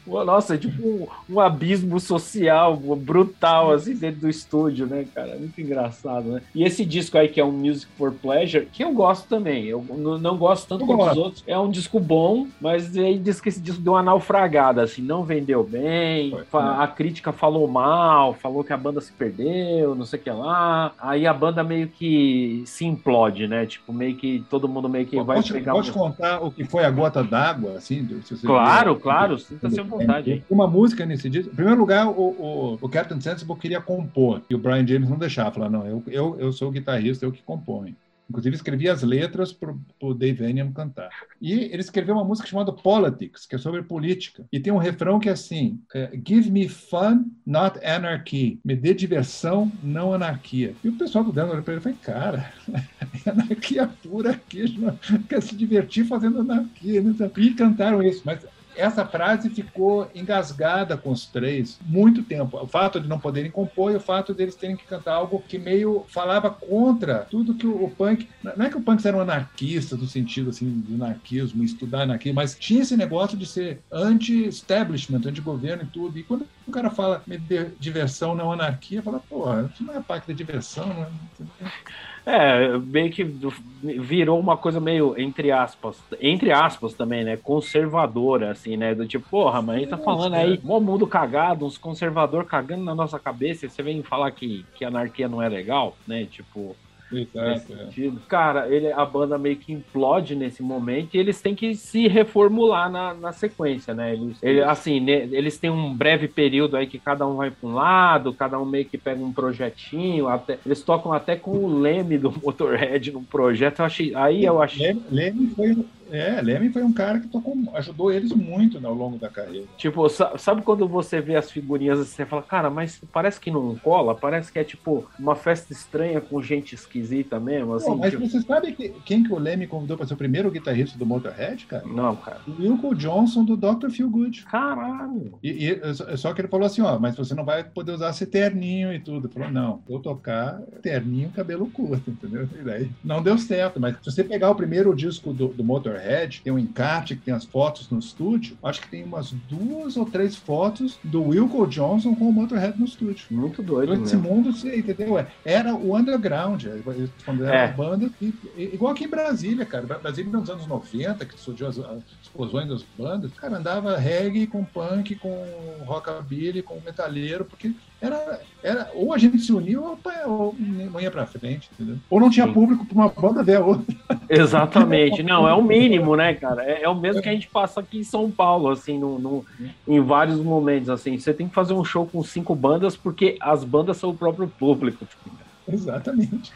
Nossa, é tipo um, um, abismo social brutal, assim, dentro do estúdio, né, cara? Muito engraçado, né? E esse disco aí, que é um Music for Pleasure, que eu gosto também. Eu não gosto tanto quanto os outros. É um disco bom, mas aí diz que esse disco deu uma naufragada, assim, não vendeu bem. Foi, a, a crítica falou mal, falou que a banda se perdeu, não sei o que lá. Aí a banda meio que se implode, né? Tipo, meio que todo mundo meio que vai pode, pegar. Pode um... contar o que foi a gota d'água, assim? Se você claro, viu? claro. Sinta-se à vontade. Hein? Uma música nesse disco. Em primeiro lugar, o, o, o Captain Sensible queria compor. E o Brian James não deixava. Falar, não, eu, eu, eu sou o guitarrista, eu que componho. Inclusive, escrevi as letras para o Dave Enium cantar. E ele escreveu uma música chamada Politics, que é sobre política. E tem um refrão que é assim: é, Give me fun, not anarchy. Me dê diversão, não anarquia. E o pessoal do Dano olhou para ele e falou: Cara, é anarquia pura aqui, quer se divertir fazendo anarquia. Né? E cantaram isso. Mas essa frase ficou engasgada com os três muito tempo. O fato de não poderem compor e o fato deles terem que cantar algo que meio falava contra tudo que o, punk. Não é que o punk era um anarquista, no sentido assim, do anarquismo, estudar anarquia, mas tinha esse negócio de ser anti-establishment, anti-governo e tudo. E quando o cara fala diversão, não anarquia, fala, porra, isso não é parte da diversão, não é. É, meio que virou uma coisa meio, entre aspas, entre aspas também, né? Conservadora, assim, né? Do tipo, porra, mas a gente tá falando aí, mó mundo cagado, uns conservador cagando na nossa cabeça, e você vem falar que, que anarquia não é legal, né? Tipo, Exato, é. Cara, ele, a banda meio que implode nesse momento e eles têm que se reformular na, na sequência, né? Eles, ele, assim, né, eles têm um breve período aí que cada um vai para um lado, cada um meio que pega um projetinho, até, eles tocam até com o Leme do Motorhead no projeto. Eu achei, aí eu achei. Leme, Leme foi é, Leme foi um cara que tocou, ajudou eles muito né, ao longo da carreira. Tipo, sabe quando você vê as figurinhas e você fala, cara, mas parece que não cola? Parece que é tipo uma festa estranha com gente esquisita mesmo. Assim, Pô, mas tipo... você sabe que, quem que o Leme convidou para ser o primeiro guitarrista do Motorhead, cara? Não, cara. O Wilco Johnson do Dr. Feel Good. Caralho. E, e, só que ele falou assim: ó, mas você não vai poder usar esse terninho e tudo. Ele falou: não, vou tocar terninho, cabelo curto, entendeu? E daí não deu certo, mas se você pegar o primeiro disco do, do Motorhead, tem um encarte que tem as fotos no estúdio. Acho que tem umas duas ou três fotos do Wilco Johnson com o Motorhead no estúdio. Muito doido. Então, esse mundo, entendeu? É, era o underground, é, quando era é. banda, igual aqui em Brasília, cara. Brasília nos anos 90, que surgiu as, as explosões das bandas, cara, andava reggae com punk, com rockabilly, com metalheiro, porque era, era ou a gente se uniu ou, ou não ia pra frente, entendeu? Ou não tinha Sim. público pra uma banda ver a outra. Exatamente. Não, é o mínimo, né, cara? É, é, o mesmo que a gente passa aqui em São Paulo, assim, no, no, em vários momentos, assim. Você tem que fazer um show com cinco bandas porque as bandas são o próprio público. Exatamente.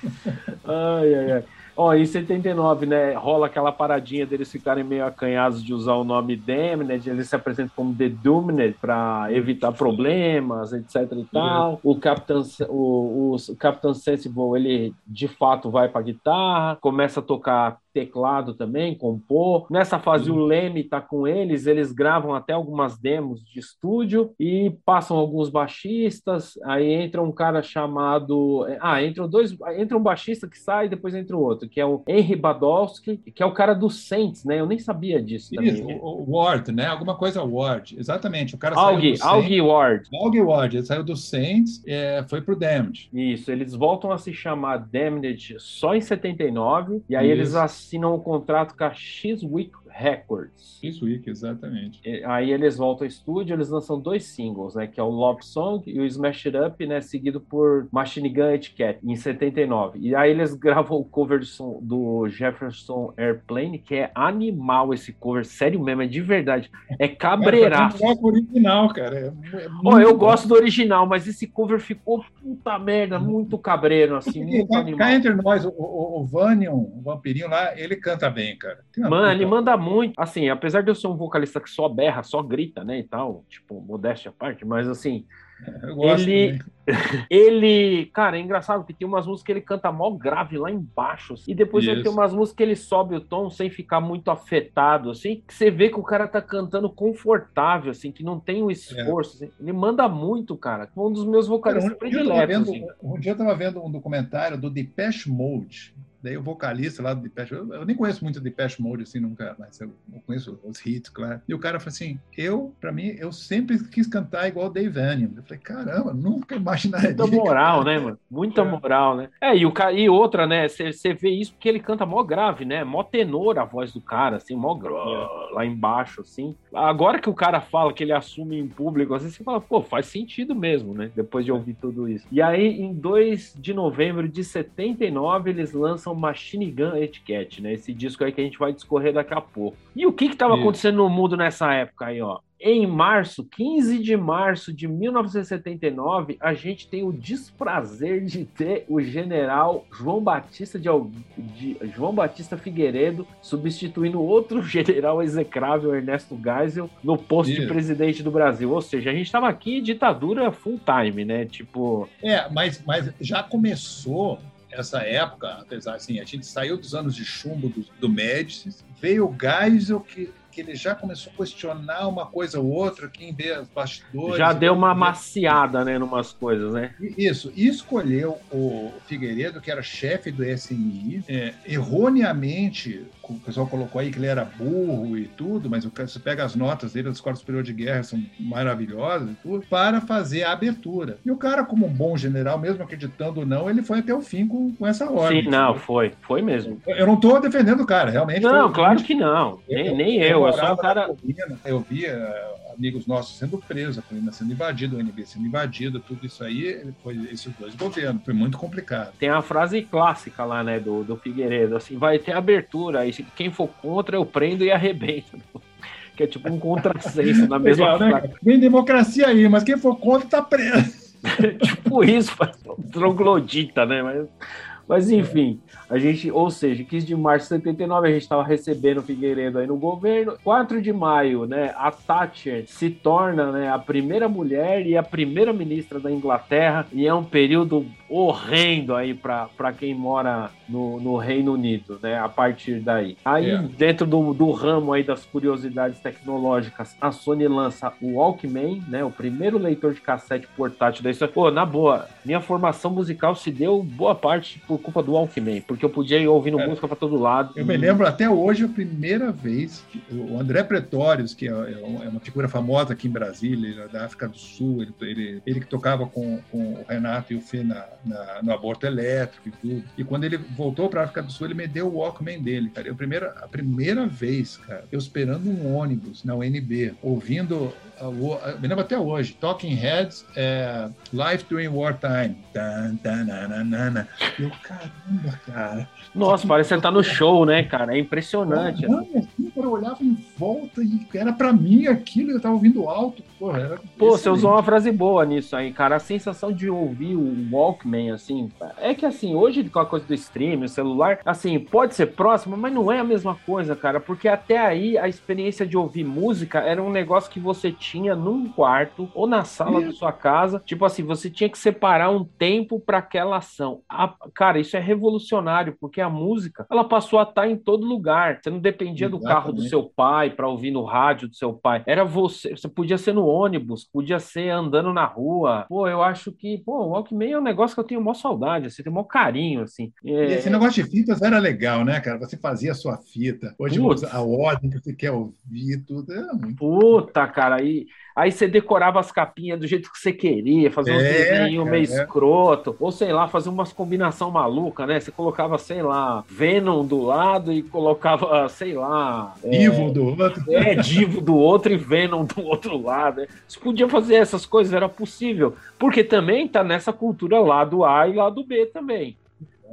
Ai, ai, ai. Ó, em 79, né, rola aquela paradinha deles ficarem meio acanhados de usar o nome Damned, eles se apresentam como The Doomed para evitar problemas, etc e tal. O Captain, o, o Captain Sensible, ele de fato vai para guitarra, começa a tocar teclado também, compor. Nessa fase o Leme tá com eles, eles gravam até algumas demos de estúdio e passam alguns baixistas, aí entra um cara chamado, ah, entram dois, entra um baixista que sai, depois entra o outro, que é o Henry Badowski, que é o cara do Saints, né? Eu nem sabia disso Isso, também. o Ward, né? Alguma coisa Ward, exatamente. O cara Augie, saiu do Augie Ward. Augie Ward, ele saiu do Saints, é, foi pro Damned. Isso, eles voltam a se chamar Damned só em 79 e aí Isso. eles assinam um contrato com a X-Week Records. X-Week, exatamente. E, aí eles voltam ao estúdio, eles lançam dois singles, né? Que é o Love Song e o Smash It Up, né? Seguido por Machine Gun Etiquette, em 79. E aí eles gravam o cover do, som, do Jefferson Airplane, que é animal esse cover, sério mesmo, é de verdade. É cabreiraço. É, original, cara. É, é oh, eu bom. gosto do original, mas esse cover ficou puta merda, muito cabreiro, assim, muito cá, animal. Cá entre nós, o, o, o Vanion, o vampirinho lá, ele canta bem, cara. Mano, ele manda muito. Assim, apesar de eu ser um vocalista que só berra, só grita, né, e tal, tipo, modéstia à parte, mas assim, gosto ele, ele, cara, é engraçado que tem umas músicas que ele canta mó grave lá embaixo, assim, e depois ele tem umas músicas que ele sobe o tom sem ficar muito afetado, assim, que você vê que o cara tá cantando confortável, assim, que não tem o esforço. É. Assim. Ele manda muito, cara. Um dos meus vocalistas cara, um prediletos. Dia vendo, assim. Um dia eu tava vendo um documentário do Depeche Mode, Daí o vocalista lá do Depeche, eu, eu nem conheço muito Depeche Mode assim nunca, mas eu, eu, conheço os hits, claro. E o cara falou assim: eu, para mim, eu sempre quis cantar igual Dave Vanian. Eu falei: caramba, nunca imaginaria. Muita moral, né, mano? Muita é. moral, né? É, e, o, e outra, né? Você vê isso porque ele canta mó grave, né? Mó tenor a voz do cara, assim, mó é. lá embaixo, assim. Agora que o cara fala que ele assume em público, assim, você fala, pô, faz sentido mesmo, né? Depois de ouvir tudo isso. E aí, em 2 de novembro de 79, eles lançam Machine Gun Etiquette, né? Esse disco aí que a gente vai discorrer daqui a pouco. E o que que estava acontecendo no mundo nessa época aí, ó? Em março, 15 de março de 1979, a gente tem o desprazer de ter o general João Batista de, de João Batista Figueiredo substituindo outro general execrável Ernesto Geisel no posto Isso. de presidente do Brasil. Ou seja, a gente estava aqui em ditadura full time, né? Tipo. É, mas, mas já começou essa época, apesar assim, a gente saiu dos anos de chumbo do, do Médici, veio o Geisel que que ele já começou a questionar uma coisa ou outra, quem vê os bastidores. Já deu uma maciada, né, numas coisas, né? Isso, e escolheu o Figueiredo, que era chefe do SNI, é, erroneamente, o pessoal colocou aí que ele era burro e tudo, mas você pega as notas dele da Escola Superior de Guerra, são maravilhosas e tudo, para fazer a abertura. E o cara, como um bom general, mesmo acreditando ou não, ele foi até o fim com, com essa ordem. Sim, não, foi, foi mesmo. Eu não estou defendendo o cara, realmente. Não, claro que não, nem, nem eu eu, sou um cara. Colina, eu via amigos nossos sendo presos, a colina sendo invadida, o NB sendo invadido, tudo isso aí, foi esses dois governos, foi muito complicado. Tem a frase clássica lá, né, do, do Figueiredo, assim, vai ter abertura, e quem for contra eu prendo e arrebento. que é tipo um contrassenso na mesma Legal, né? Vem democracia aí, mas quem for contra tá preso. tipo isso, troglodita, né? Mas, mas enfim, a gente, ou seja, 15 de março de 79, a gente estava recebendo o Figueiredo aí no governo. 4 de maio, né, a Thatcher se torna né, a primeira mulher e a primeira ministra da Inglaterra, e é um período horrendo aí para quem mora no, no, Reino Unido, né? A partir daí. Aí, é. dentro do, do ramo aí das curiosidades tecnológicas, a Sony lança o Walkman, né? O primeiro leitor de cassete portátil da história. Pô, na boa, minha formação musical se deu boa parte por culpa do Walkman, porque eu podia ir ouvindo é. música para todo lado. Eu e... me lembro até hoje a primeira vez que o André Pretórios, que é, é, é uma figura famosa aqui em Brasília, da África do Sul, ele, ele, ele que tocava com, com o Renato e o Fê na, na, no aborto elétrico e tudo. E quando ele voltou para a África do Sul, ele me deu o Walkman dele, cara. Eu, primeira, a primeira vez, cara, eu esperando um ônibus na UNB, ouvindo me lembro até hoje, Talking Heads, é, Life During Wartime. Tan, tan, nanana. Eu, caramba, cara. Nossa, parece que você tá no show, né, cara? É impressionante. Não, assim, eu olhava em volta e era pra mim aquilo, eu tava ouvindo alto. Porra, era Pô, você usou uma frase boa nisso aí, cara. A sensação de ouvir o Walkman, assim, é que assim, hoje com a coisa do streaming, o celular, assim, pode ser próximo, mas não é a mesma coisa, cara, porque até aí a experiência de ouvir música era um negócio que você tinha num quarto ou na sala da sua casa. Tipo assim, você tinha que separar um tempo para aquela ação. A, cara, isso é revolucionário, porque a música, ela passou a estar tá em todo lugar. Você não dependia Exatamente. do carro do seu pai para ouvir no rádio do seu pai. Era você, você podia ser no ônibus, podia ser andando na rua. Pô, eu acho que, pô, o Walkman é um negócio que eu tenho maior saudade, assim, tenho maior carinho, assim. É... Esse negócio de fitas era legal, né, cara? Você fazia a sua fita. Hoje Putz. a ordem que você quer ouvir, tudo. É muito Puta, cara, e Aí você decorava as capinhas do jeito que você queria, fazer um é, desenho meio é. escroto, ou sei lá, fazer umas combinação maluca, né? Você colocava, sei lá, Venom do lado e colocava, sei lá. Divo é, do outro. É, Divo do outro e Venom do outro lado. Né? Você podia fazer essas coisas, era possível. Porque também tá nessa cultura lá do A e lá do B também.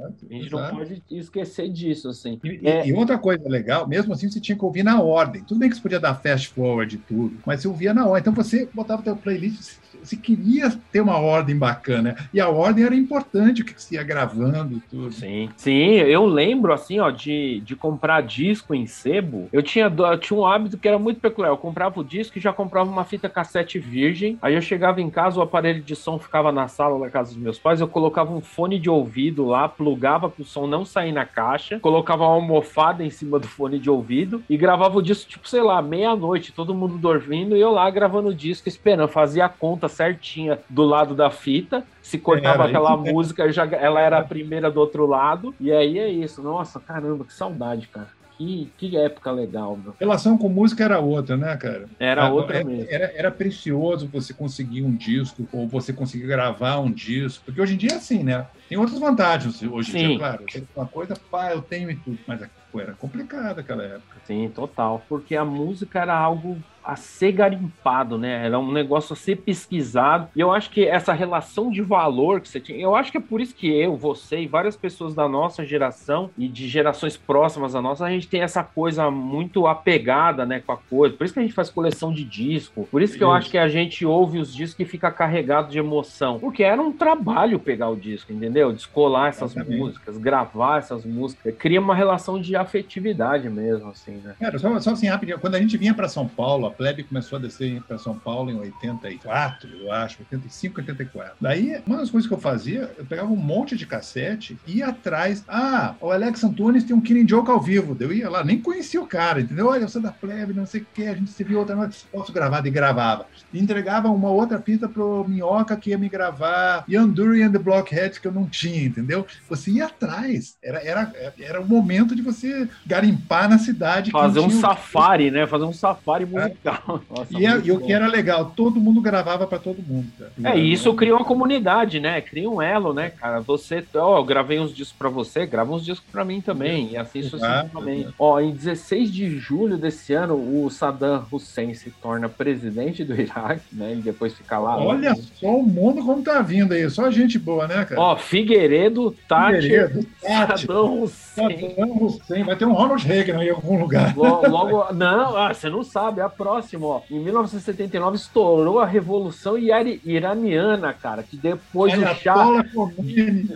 A gente exato. não pode esquecer disso, assim. E, é... e, outra coisa legal, mesmo assim, você tinha que ouvir na ordem. Tudo bem que você podia dar fast forward e tudo, mas você ouvia na ordem. Então você botava o teu playlist você queria ter uma ordem bacana. E a ordem era importante, o que você ia gravando e tudo. Sim, sim, eu lembro assim, ó, de, de comprar disco em sebo. Eu tinha, eu tinha um hábito que era muito peculiar. Eu comprava o disco e já comprava uma fita cassete virgem. Aí eu chegava em casa, o aparelho de som ficava na sala da casa dos meus pais. Eu colocava um fone de ouvido lá, plugava para o som não sair na caixa, colocava uma almofada em cima do fone de ouvido e gravava o disco, tipo, sei lá, meia-noite, todo mundo dormindo e eu lá gravando o disco, esperando, fazia a conta certinha do lado da fita. Se cortava aquela música, já, ela era a primeira do outro lado. E aí é isso. Nossa, caramba, que saudade, cara. Que, que época legal, meu. Relação com música era outra, né, cara? Era ah, outra era, mesmo. Era, era precioso você conseguir um disco, ou você conseguir gravar um disco. Porque hoje em dia é assim, né? Tem outras vantagens hoje em dia, claro. Uma coisa, pá, eu tenho e tudo. Mas era complicado aquela época. Sim, total. Porque a música era algo a ser garimpado, né? Era um negócio a ser pesquisado. E eu acho que essa relação de valor que você tinha, eu acho que é por isso que eu, você e várias pessoas da nossa geração e de gerações próximas à nossa, a gente tem essa coisa muito apegada, né, com a coisa. Por isso que a gente faz coleção de disco. Por isso que eu acho que a gente ouve os discos e fica carregado de emoção. Porque era um trabalho pegar o disco, entendeu? Descolar essas Exatamente. músicas, gravar essas músicas. Cria uma relação de afetividade mesmo, assim, né? Cara, só, só assim, rapidinho. Quando a gente vinha para São Paulo, a plebe começou a descer para São Paulo em 84, eu acho, 85, 84. Daí, uma das coisas que eu fazia, eu pegava um monte de cassete e ia atrás. Ah, o Alex Antunes tem um Killing Joke ao vivo. Eu ia lá, nem conhecia o cara, entendeu? Olha, eu sou da plebe, não sei o que, a gente se viu outra noite, posso gravar, e gravava. E entregava uma outra fita pro Minhoca que ia me gravar, Ian Dury and the Blockheads que eu não tinha, entendeu? Você ia atrás. Era, era, era o momento de você garimpar na cidade. Fazer um safari, né? Fazer um safari musical. É legal. Nossa, e, é, e o que era legal, todo mundo gravava para todo mundo. Cara. É, e isso cria uma comunidade, né? Cria um elo, né, cara? Você, ó, eu gravei uns discos para você, grava uns discos para mim também, e assim sucessivamente. Ó, em 16 de julho desse ano, o Saddam Hussein se torna presidente do Iraque, né? E depois fica lá. Olha só o mundo como tá vindo aí, só gente boa, né, cara? Ó, Figueiredo, Tati, Figueiredo, Tati Saddam Hussein. Saddam Hussein, vai ter um Ronald Reagan em algum lugar. Logo, logo não, ah, você não sabe, é a próximo, ó. Em 1979 estourou a Revolução Iraniana, cara, que depois o chá...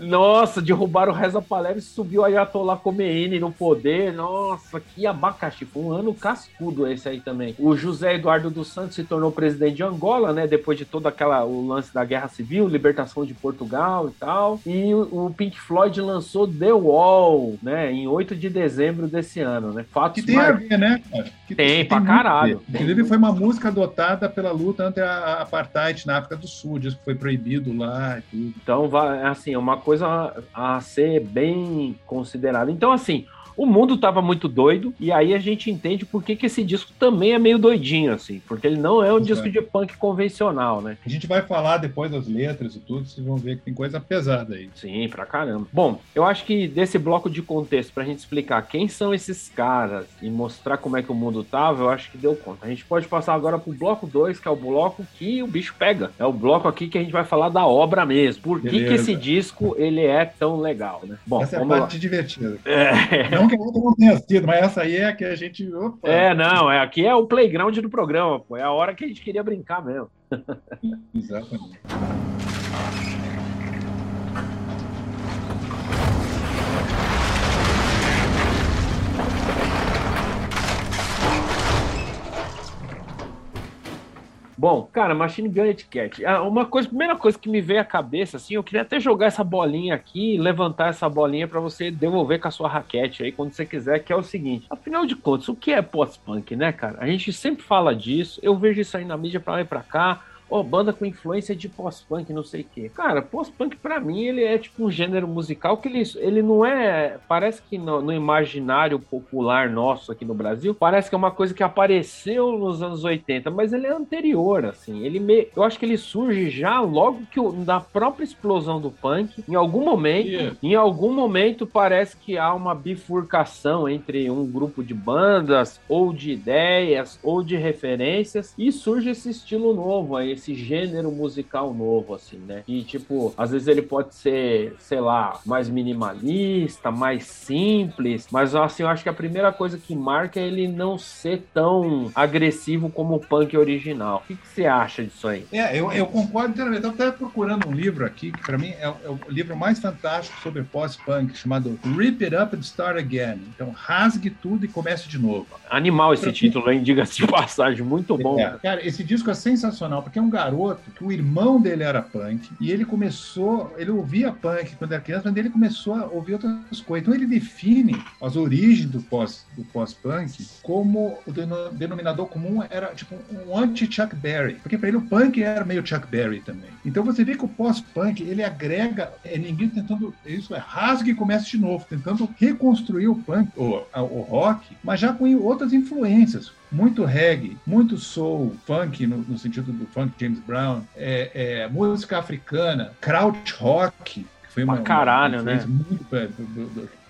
Nossa, derrubaram o Reza Pahlavi e subiu a Ayatollah Khomeini no poder. Nossa, que abacaxi. Foi um ano cascudo esse aí também. O José Eduardo dos Santos se tornou presidente de Angola, né, depois de todo aquela, o lance da Guerra Civil, libertação de Portugal e tal. E o, Pink Floyd lançou The Wall, né, em 8 de dezembro desse ano, né. Fatos que tem mar... a ver, né, cara? Que tem, tem pra caralho. Inclusive foi uma música adotada pela luta ante a apartheid na África do Sul, diz que foi proibido lá e tudo. Então, assim, é uma coisa a ser bem considerada. Então, assim, o mundo tava muito doido, e aí a gente entende por que, que esse disco também é meio doidinho, assim, porque ele não é um disco de punk convencional, né? A gente vai falar depois das letras e tudo, vocês vão ver que tem coisa pesada aí. Sim, pra caramba. Bom, eu acho que desse bloco de contexto, pra gente explicar quem são esses caras e mostrar como é que o mundo tava, eu acho que deu conta. A gente pode passar agora pro bloco 2, que é o bloco que o bicho pega. É o bloco aqui que a gente vai falar da obra mesmo. Por que, que esse disco ele é tão legal, né? Bom, Essa é a parte lá. divertida. É. Não não que a outra não tenha sido, mas essa aí é que a gente. Opa. É, não, é, aqui é o playground do programa, pô. É a hora que a gente queria brincar mesmo. Exatamente. Bom, cara, Machine Gun Etiquette. Ah, uma coisa, primeira coisa que me veio à cabeça, assim, eu queria até jogar essa bolinha aqui, levantar essa bolinha para você devolver com a sua raquete aí quando você quiser, que é o seguinte. Afinal de contas, o que é pós-punk, né, cara? A gente sempre fala disso, eu vejo isso aí na mídia para lá e pra cá ó, oh, banda com influência de pós-punk, não sei o quê. Cara, pós-punk para mim ele é tipo um gênero musical que ele, ele não é, parece que no, no, imaginário popular nosso aqui no Brasil, parece que é uma coisa que apareceu nos anos 80, mas ele é anterior, assim. Ele me, eu acho que ele surge já logo que o, da própria explosão do punk, em algum momento, yeah. em algum momento parece que há uma bifurcação entre um grupo de bandas ou de ideias ou de referências e surge esse estilo novo aí esse gênero musical novo, assim, né? E, tipo, às vezes ele pode ser, sei lá, mais minimalista, mais simples, mas, assim, eu acho que a primeira coisa que marca é ele não ser tão agressivo como o punk original. O que, que você acha disso aí? É, eu, eu concordo inteiramente. Eu estava procurando um livro aqui, que para mim é, é, o livro mais fantástico sobre pós-punk, chamado Rip It Up and Start Again. Então, rasgue tudo e comece de novo. Animal esse pra título, hein? Diga-se de passagem, muito bom. É, cara, esse disco é sensacional, porque é um garoto que o irmão dele era punk e ele começou, ele ouvia punk quando era criança, mas ele começou a ouvir outras coisas. Então, ele define as origens do pós do pós-punk como o denominador comum era tipo um anti-Chuck Berry, porque para ele o punk era meio Chuck Berry também. Então você vê que o pós-punk ele agrega, é ninguém tentando isso é rasgue e comece de novo, tentando reconstruir o punk, o, o rock, mas já com outras influências muito reggae, muito soul, funk no, no sentido do funk James Brown, é, é, música africana, kraut rock, que foi uma, caralho, uma né? muito é,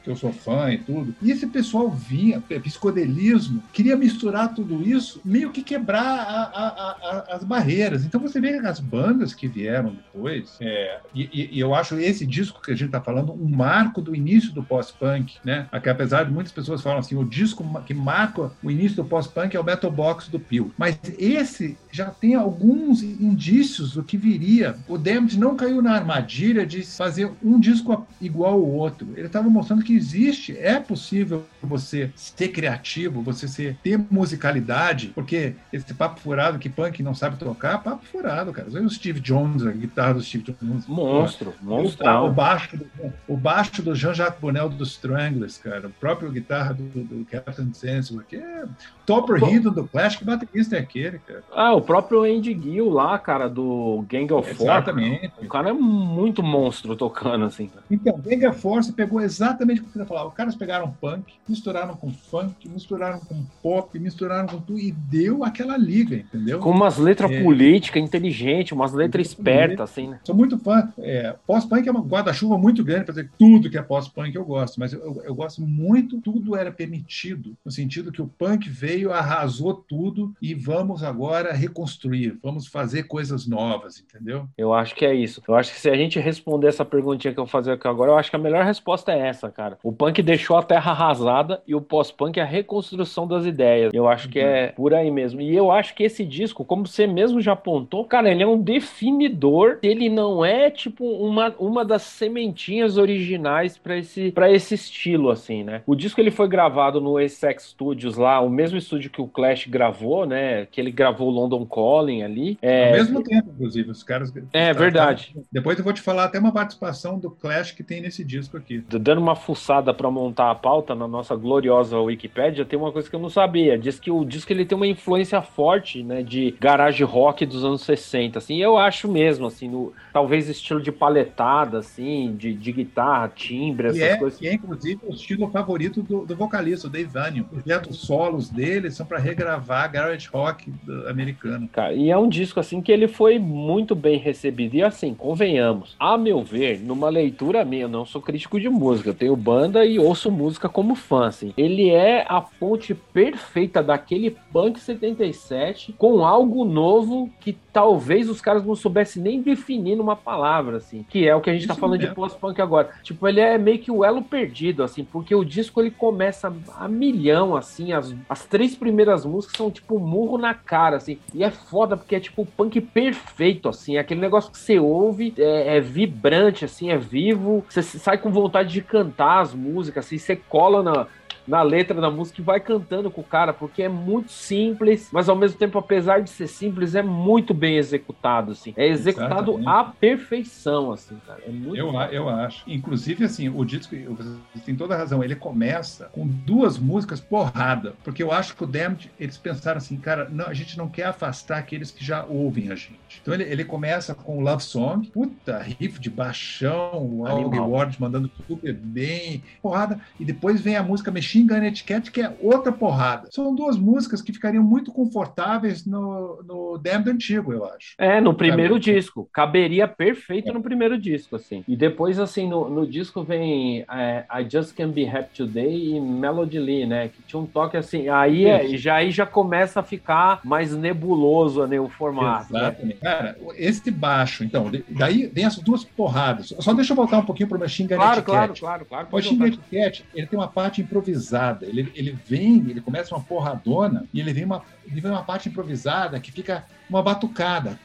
que eu sou fã e tudo. E esse pessoal vinha, psicodelismo, queria misturar tudo isso, meio que quebrar a, a, a, as barreiras. Então você vê as bandas que vieram depois, é, e, e, eu acho esse disco que a gente está falando um marco do início do pós-punk, né? Apesar de muitas pessoas falam assim, o disco que marca o início do pós-punk é o Metal Box do Peel. Mas esse já tem alguns indícios do que viria. O Damned não caiu na armadilha de fazer um disco igual ao outro. Ele estava mostrando que existe, é possível você ser criativo, você ser, ter musicalidade, porque esse papo furado que punk não sabe tocar, papo furado, cara. Olha o Steve Jones, a guitarra do Steve Jones. Monstro, monstro. O, baixo do, o baixo do Jean-Jacques Bonnel dos Stranglers, cara. O próprio guitarra do, do Captain Sensible, que é Topper Hidden do Clash, que baterista é aquele, cara. Ah, o próprio Andy Gill lá, cara, do Gang of Four. Exatamente. O cara é muito monstro tocando, assim. Então, Gang of Force pegou exatamente o que você falava. Os caras pegaram punk, misturaram com funk, misturaram com pop, misturaram com tudo e deu aquela liga, entendeu? Com umas letras é... políticas inteligentes, umas letras espertas, assim, né? Sou muito fã. É, pós-punk é uma guarda-chuva muito grande para dizer tudo que é pós-punk eu gosto, mas eu, eu, eu gosto muito, tudo era permitido, no sentido que o punk veio, arrasou tudo e vamos agora reconstruir, vamos fazer coisas novas, entendeu? Eu acho que é isso. Eu acho que se a gente responder essa perguntinha que eu vou fazer aqui agora, eu acho que a melhor resposta é essa, cara. O punk deixou a terra arrasada e o pós-punk é a reconstrução das ideias. Eu acho que é por aí mesmo. E eu acho que esse disco, como você mesmo já apontou, cara, ele é um definidor. Ele não é tipo uma, uma das sementinhas originais para esse, pra esse estilo, assim, né? O disco ele foi gravado no Essex Studios lá, o mesmo estúdio que o Clash gravou, né? Que ele gravou London Calling ali. É... Ao mesmo tempo, inclusive, os caras. É verdade. Depois eu vou te falar até uma participação do Clash que tem nesse disco aqui. Dando uma fuçada para montar a pauta na nossa gloriosa Wikipédia, tem uma coisa que eu não sabia. Diz que o disco ele tem uma influência forte, né, de garage rock dos anos 60, assim. Eu acho mesmo, assim, no, talvez estilo de paletada, assim, de, de guitarra, timbre, essas é, coisas. Que é, inclusive, o estilo favorito do, do vocalista, o Dave Vanion. Os solos dele são para regravar garage rock americano. Cara, e é um disco, assim, que ele foi muito bem recebido. E, assim, convenhamos, a meu ver, numa leitura minha, eu não sou crítico de música, eu tenho banda e ouço música como fã, assim. Ele é a ponte perfeita daquele punk 77 com algo novo que talvez os caras não soubessem nem definir numa palavra, assim, que é o que a gente tá Isso tá falando mesmo. de pós-punk agora. Tipo, ele é meio que o elo perdido, assim, porque o disco ele começa a milhão, assim, as, as três primeiras músicas são tipo um murro na cara, assim, e é foda porque é tipo o punk perfeito, assim, é aquele negócio que você ouve, é, é vibrante, assim, é vivo, você sai com vontade de cantar as músicas, assim, você cola na, na letra da música e vai cantando com o cara, porque é muito simples, mas ao mesmo tempo, apesar de ser simples, é muito bem executado, assim. É executado Exatamente. à perfeição, assim, cara. É muito eu, eu acho. Inclusive, assim, o disco, você tem toda a razão, ele começa com duas músicas porrada, porque eu acho que o Damned, eles pensaram assim, cara, não, a gente não quer afastar aqueles que já ouvem a gente. Então ele, ele começa com o Love Song, puta, riff de baixão, o Augie Ward mandando super bem, porrada, e depois vem a música mexida Machine Gun Etiquette, que é outra porrada. São duas músicas que ficariam muito confortáveis no, no Damned antigo, eu acho. É, no primeiro disco. Caberia perfeito é. no primeiro disco, assim. E depois, assim, no, no disco vem é, I Just Can Be Happy Today e Melody Lee, né? Que tinha um toque assim. Aí, é, já, aí já começa a ficar mais nebuloso né, o formato. Né? Exatamente. Né? Cara, esse baixo, então, daí vem essas duas porradas. Só deixa eu voltar um pouquinho para o Machine Gun claro, Claro, claro, claro. O Machine Gun Etiquette, ele tem uma parte improvisada. Ele, ele vem, ele começa uma porradona e ele vem uma, ele vem uma parte improvisada que fica uma batucada.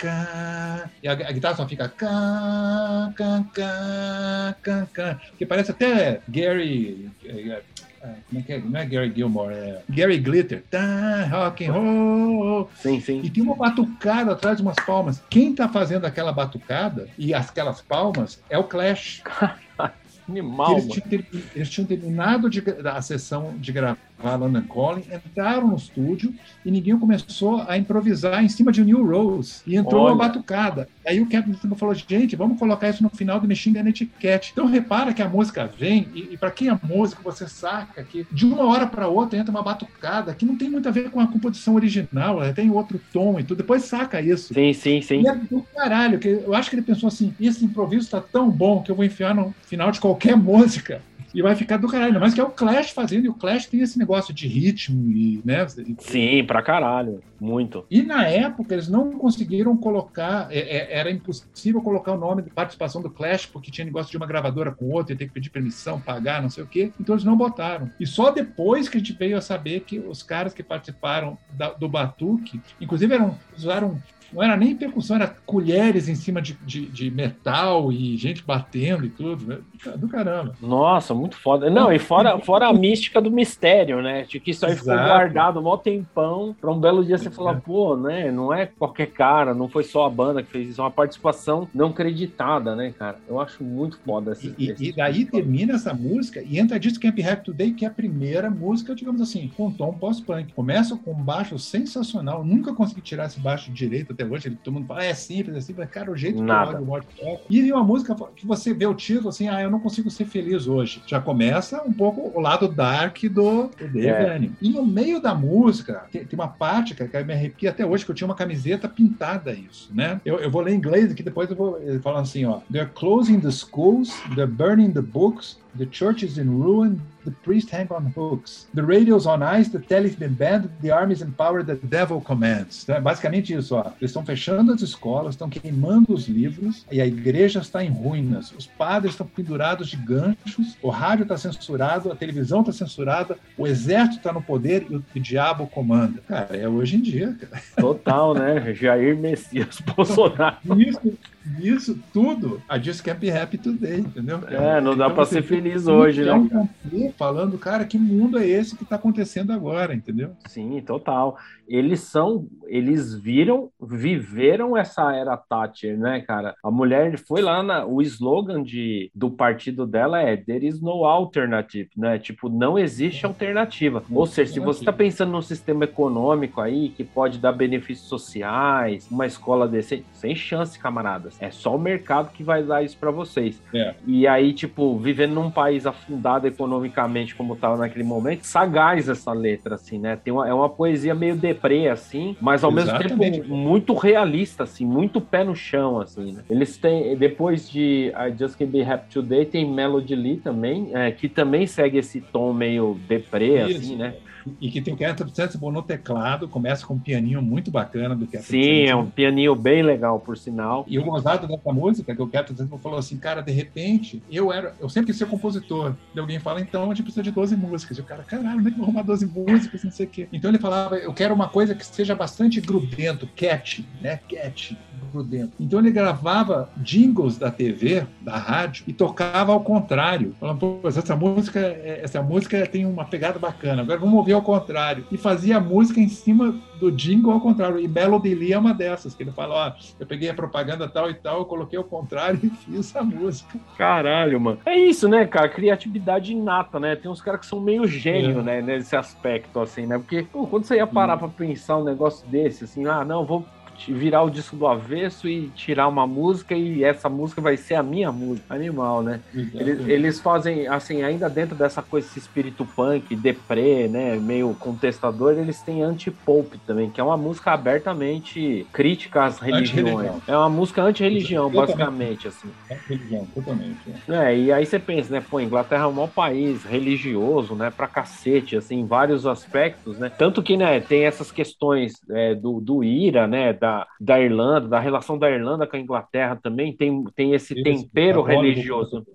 e a, a, guitarra só fica cá, cá, cá, cá, cá, que parece até Gary. É, é, como é que é? Não é Gary Gilmore, é Gary Glitter. Tá, rock and roll. Sim, sim. E tem uma batucada atrás de umas palmas. Quem tá fazendo aquela batucada e aquelas palmas é o Clash. Animal, eles tinham, eles tinham, terminado de, a sessão de gravar London Calling, entraram no estúdio e ninguém começou a improvisar em cima de New Rose. E entrou Olha. uma batucada. Aí o Captain falou: gente, vamos colocar isso no final do Machine Gun Etiquette. Então repara que a música vem, e, e para quem é músico, você saca que de uma hora para outra entra uma batucada que não tem muito a ver com a composição original, ela tem outro tom e tudo. Depois saca isso. Sim, sim, sim. E é do caralho, que eu acho que ele pensou assim: esse improviso está tão bom que eu vou enfiar no final de qualquer música e vai ficar do caralho. Mas que é o Clash fazendo, e o Clash tem esse negócio de ritmo e, né? Sim, pra caralho. Muito. E na época eles não conseguiram colocar, é, é, era impossível colocar o nome de participação do Clash, porque tinha negócio de uma gravadora com outra, ia ter que pedir permissão, pagar, não sei o quê. Então eles não botaram. E só depois que a gente veio a saber que os caras que participaram da, do Batuque, inclusive eram, usaram não era nem percussão, era colheres em cima de, de, de metal e gente batendo e tudo. Né? Do caramba. Nossa, muito foda. Não, e fora, fora a mística do mistério, né? De que isso aí Exato. ficou guardado um mó tempão, para um belo dia você falar, pô, né? Não é qualquer cara, não foi só a banda que fez isso, é uma participação não creditada, né, cara? Eu acho muito foda essa E, e daí termina essa música e entra Disco Camp Happy Today, que é a primeira música, digamos assim, com tom pós-punk. Começa com um baixo sensacional, nunca consegui tirar esse baixo direito até hoje. Todo mundo fala, é simples, é simples, cara, o jeito Nada. que o Roger toca. E vem uma música que você vê o título assim, ah, eu não consigo ser feliz hoje. Já começa um pouco o lado dark do, do Dave é. E no meio da música, tem, tem uma parte que, que me arrepia até hoje, que eu tinha uma camiseta pintada isso, né? Eu, eu vou ler em inglês aqui, depois eu vou falando assim, ó. They're closing the schools, they're burning the books, The church is in ruin. The priest hang on hooks. The radio's on ice. The telly's been banned. The army's in power. The devil commands. Então é basicamente isso. Ó. Eles estão fechando as escolas, estão queimando os livros e a igreja está em ruínas. Os padres estão pendurados de ganchos. O rádio está censurado. A televisão está censurada. O exército está no poder e o, o, diabo comanda. Cara, é hoje em dia. Cara. Total, né? Jair Messias Bolsonaro. Isso, isso tudo, a Just Be Happy Today, entendeu? É, não dá então, para ser feliz hoje, né? Um falando, cara, que mundo é esse que está acontecendo agora, entendeu? Sim, total. Eles são, eles viram, viveram essa era Thatcher, né, cara? A mulher foi lá na, o slogan de, do partido dela é There is no alternative, né? Tipo, não existe alternativa. Ou seja, se você está pensando num sistema econômico aí que pode dar benefícios sociais, uma escola decente, sem chance, camaradas. É só o mercado que vai dar isso para vocês. É. E aí, tipo, vivendo num país afundado economicamente como estava naquele momento, sagaz essa letra, assim, né? Tem uma, é uma poesia meio deprê, assim, mas ao Exatamente. mesmo tempo muito realista, assim, muito pé no chão, assim, né? Eles têm, depois de I Just Can't Be Happy Today, tem Melody Lee também, é, que também segue esse tom meio deprê, Isso. assim, né? E que tem o Captain Sensible no teclado, começa com um pianinho muito bacana do Captain Sim, é um pianinho bem legal, por sinal. E o gozado dessa música, que o Captain Sensible falou assim, cara, de repente, eu era, eu sempre quis ser compositor. E alguém fala, então a gente precisa de 12 músicas. E o cara, caralho, onde é que eu vou arrumar 12 músicas, não sei o quê. Então ele falava, eu quero uma coisa que seja bastante grudento, catchy, né, catchy, grudento. Então ele gravava jingles da TV, da rádio, e tocava ao contrário. Falando, pô, essa música, essa música tem uma pegada bacana, agora vamos ouvir ao contrário. E fazia música em cima do jingle ao contrário. E Melody Lee é uma dessas, que ele fala, ó, eu peguei a propaganda tal e tal, eu coloquei ao contrário e fiz a música. Caralho, mano. É isso, né, cara? Criatividade inata, né? Tem uns caras que são meio gênio, é. né, nesse aspecto, assim, né? Porque, pô, quando você ia parar hum. pra pensar um negócio desse, assim, ah, não, vou virar o disco do avesso e tirar uma música e essa música vai ser a minha música. Animal, né? Eles, eles, fazem, assim, ainda dentro dessa coisa, esse espírito punk, deprê, né? Meio contestador, eles têm anti-pop também, que é uma música abertamente crítica às religiões. É uma música anti-religião, basicamente, assim. Anti-religião, totalmente. É. é, e aí você pensa, né? Pô, Inglaterra é um maior país religioso, né? Pra cacete, assim, em vários aspectos, né? Tanto que, né, tem essas questões é, do, do IRA, né? Da, da Irlanda, da relação da Irlanda com a Inglaterra também, tem, tem esse tempero religioso.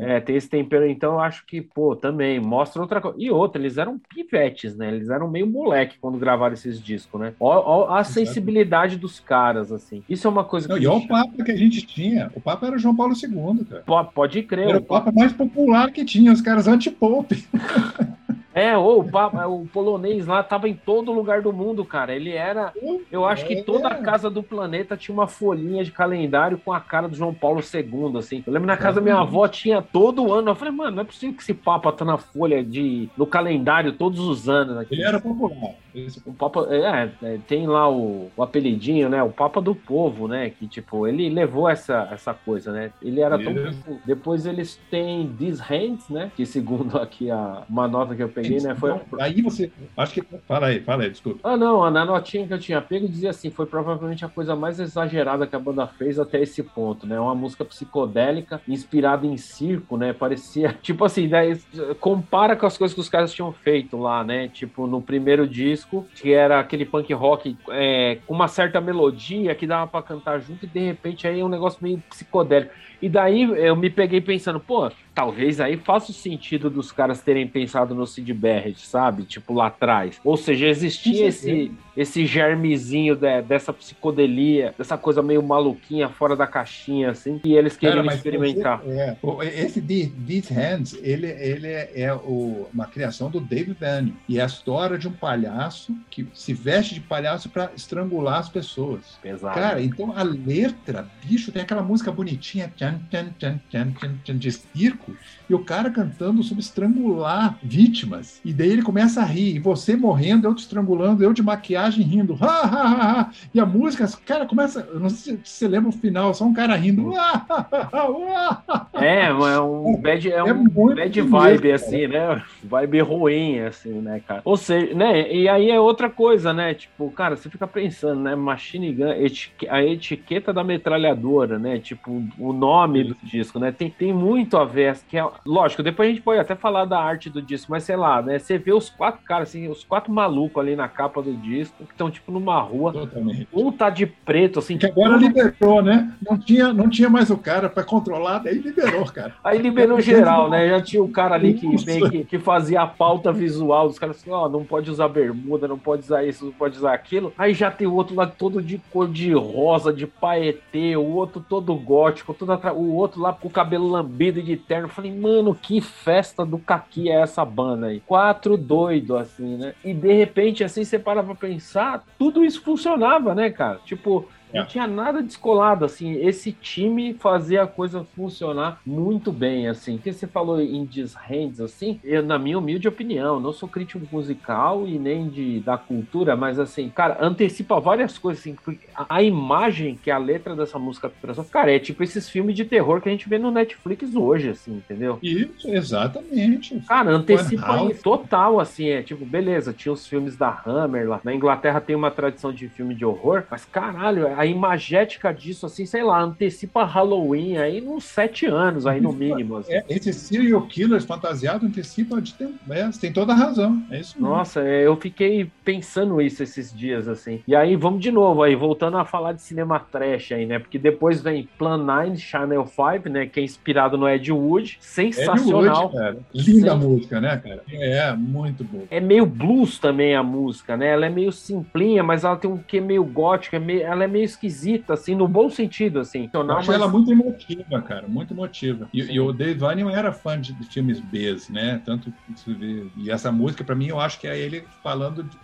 É. é, tem esse tempero, então eu acho que, pô, também mostra outra coisa. E outra, eles eram pivetes, né? Eles eram meio moleque quando gravaram esses discos, né? Ó, ó a sensibilidade dos caras, assim. Isso é uma coisa Não, que. E olha o Papa que a gente tinha. O Papa era João Paulo II, cara. Pô, pode crer. Era o Papa mais popular que tinha, os caras anti-pope. É, ou o, papa, o polonês lá tava em todo lugar do mundo, cara. Ele era. Eu acho que toda a casa do planeta tinha uma folhinha de calendário com a cara do João Paulo II, assim. Eu lembro na casa da minha avó tinha todo ano. Eu falei, mano, não é possível que esse Papa tá na folha de. no calendário todos os anos. Aqui. Ele era popular. O Papa. É, é, tem lá o, o apelidinho, né? O Papa do Povo, né? Que, tipo, ele levou essa, essa coisa, né? Ele era tão. Depois eles têm These Hands, né? Que segundo aqui a, uma nota que eu peguei peguei, né? Foi... aí você. Acho que. Fala aí, fala aí, desculpa. Ah, não, na notinha que eu tinha pego dizia assim: foi provavelmente a coisa mais exagerada que a banda fez até esse ponto, né? Uma música psicodélica, inspirada em circo, né? Parecia. Tipo assim, né? compara com as coisas que os caras tinham feito lá, né? Tipo, no primeiro disco, que era aquele punk rock é, com uma certa melodia que dava para cantar junto, e de repente aí é um negócio meio psicodélico. E daí eu me peguei pensando, pô, talvez aí faça o sentido dos caras terem pensado no Sid Barrett, sabe? Tipo lá atrás. Ou seja, existia esse, esse germezinho de, dessa psicodelia, dessa coisa meio maluquinha, fora da caixinha, assim, que eles queriam Cara, experimentar. Você, é, esse These Hands, ele, ele é, é o, uma criação do David Banning. E é a história de um palhaço que se veste de palhaço para estrangular as pessoas. Pesado. Cara, então a letra, bicho, tem aquela música bonitinha, tchan, de circo, e o cara cantando sobre estrangular vítimas. E daí ele começa a rir, e você morrendo, eu te estrangulando, eu de maquiagem rindo, ha, ha, ha, ha. e a música, cara começa, eu não sei se você lembra o final, só um cara rindo. é, é um bad, é, é um bad vibe, mesmo, assim, né? Vibe ruim, assim, né, cara? Ou seja, né? E aí é outra coisa, né? Tipo, cara, você fica pensando, né? Machine Gun, a etiqueta da metralhadora, né? Tipo, o nome nome do disco, né? Tem, tem muito a ver, que é, lógico, depois a gente pode até falar da arte do disco, mas sei lá, né? Você vê os quatro caras, assim, os quatro malucos ali na capa do disco, que estão tipo numa rua. Totalmente. Um tá de preto, assim. Que agora liberou, né? Não tinha, não tinha mais o cara para controlar, daí liberou, cara. Aí liberou geral, né? Já tinha o cara ali que, que, que, fazia a pauta visual dos caras assim, ó, oh, não pode usar bermuda, não pode usar isso, não pode usar aquilo. Aí já tem o outro lá todo de cor de rosa, de paetê, o outro todo gótico, todo o outro lá com o cabelo lambido e de terno. Eu falei, mano, que festa do caqui é essa banda aí? Quatro doidos, assim, né? E de repente, assim, você para pra pensar, tudo isso funcionava, né, cara? Tipo, não é. tinha nada descolado, assim. Esse time fazia a coisa funcionar muito bem, assim. Que você falou em Dishands, assim, eu, na minha humilde opinião, não sou crítico musical e nem de, da cultura, mas assim, cara, antecipa várias coisas, assim. A, a imagem que a letra dessa música transforma, cara, é tipo esses filmes de terror que a gente vê no Netflix hoje, assim, entendeu? Isso, exatamente. Cara, antecipa total, assim, é tipo, beleza, tinha os filmes da Hammer lá. Na Inglaterra tem uma tradição de filme de horror, mas caralho, a imagética disso, assim, sei lá, antecipa Halloween aí nos sete anos, aí no mínimo. Assim. É, esse serial killers fantasiado antecipa de tempo. É, você tem toda a razão. É isso mesmo. Nossa, é, eu fiquei pensando isso esses dias, assim. E aí, vamos de novo aí, voltando a falar de cinema trash aí, né? Porque depois vem Plan 9, Channel 5, né? Que é inspirado no Ed Wood. Sensacional. Ed Wood, Linda Sem... música, né, cara? É, muito boa. É meio blues também a música, né? Ela é meio simplinha, mas ela tem um quê meio gótico, é meio... ela é meio esquisita, assim, no bom sentido, assim. Eu acho mas... ela muito emotiva, cara, muito emotiva. E, e o Dave Vanian era fã de, de filmes B, né? Tanto e essa música, para mim, eu acho que é ele falando de,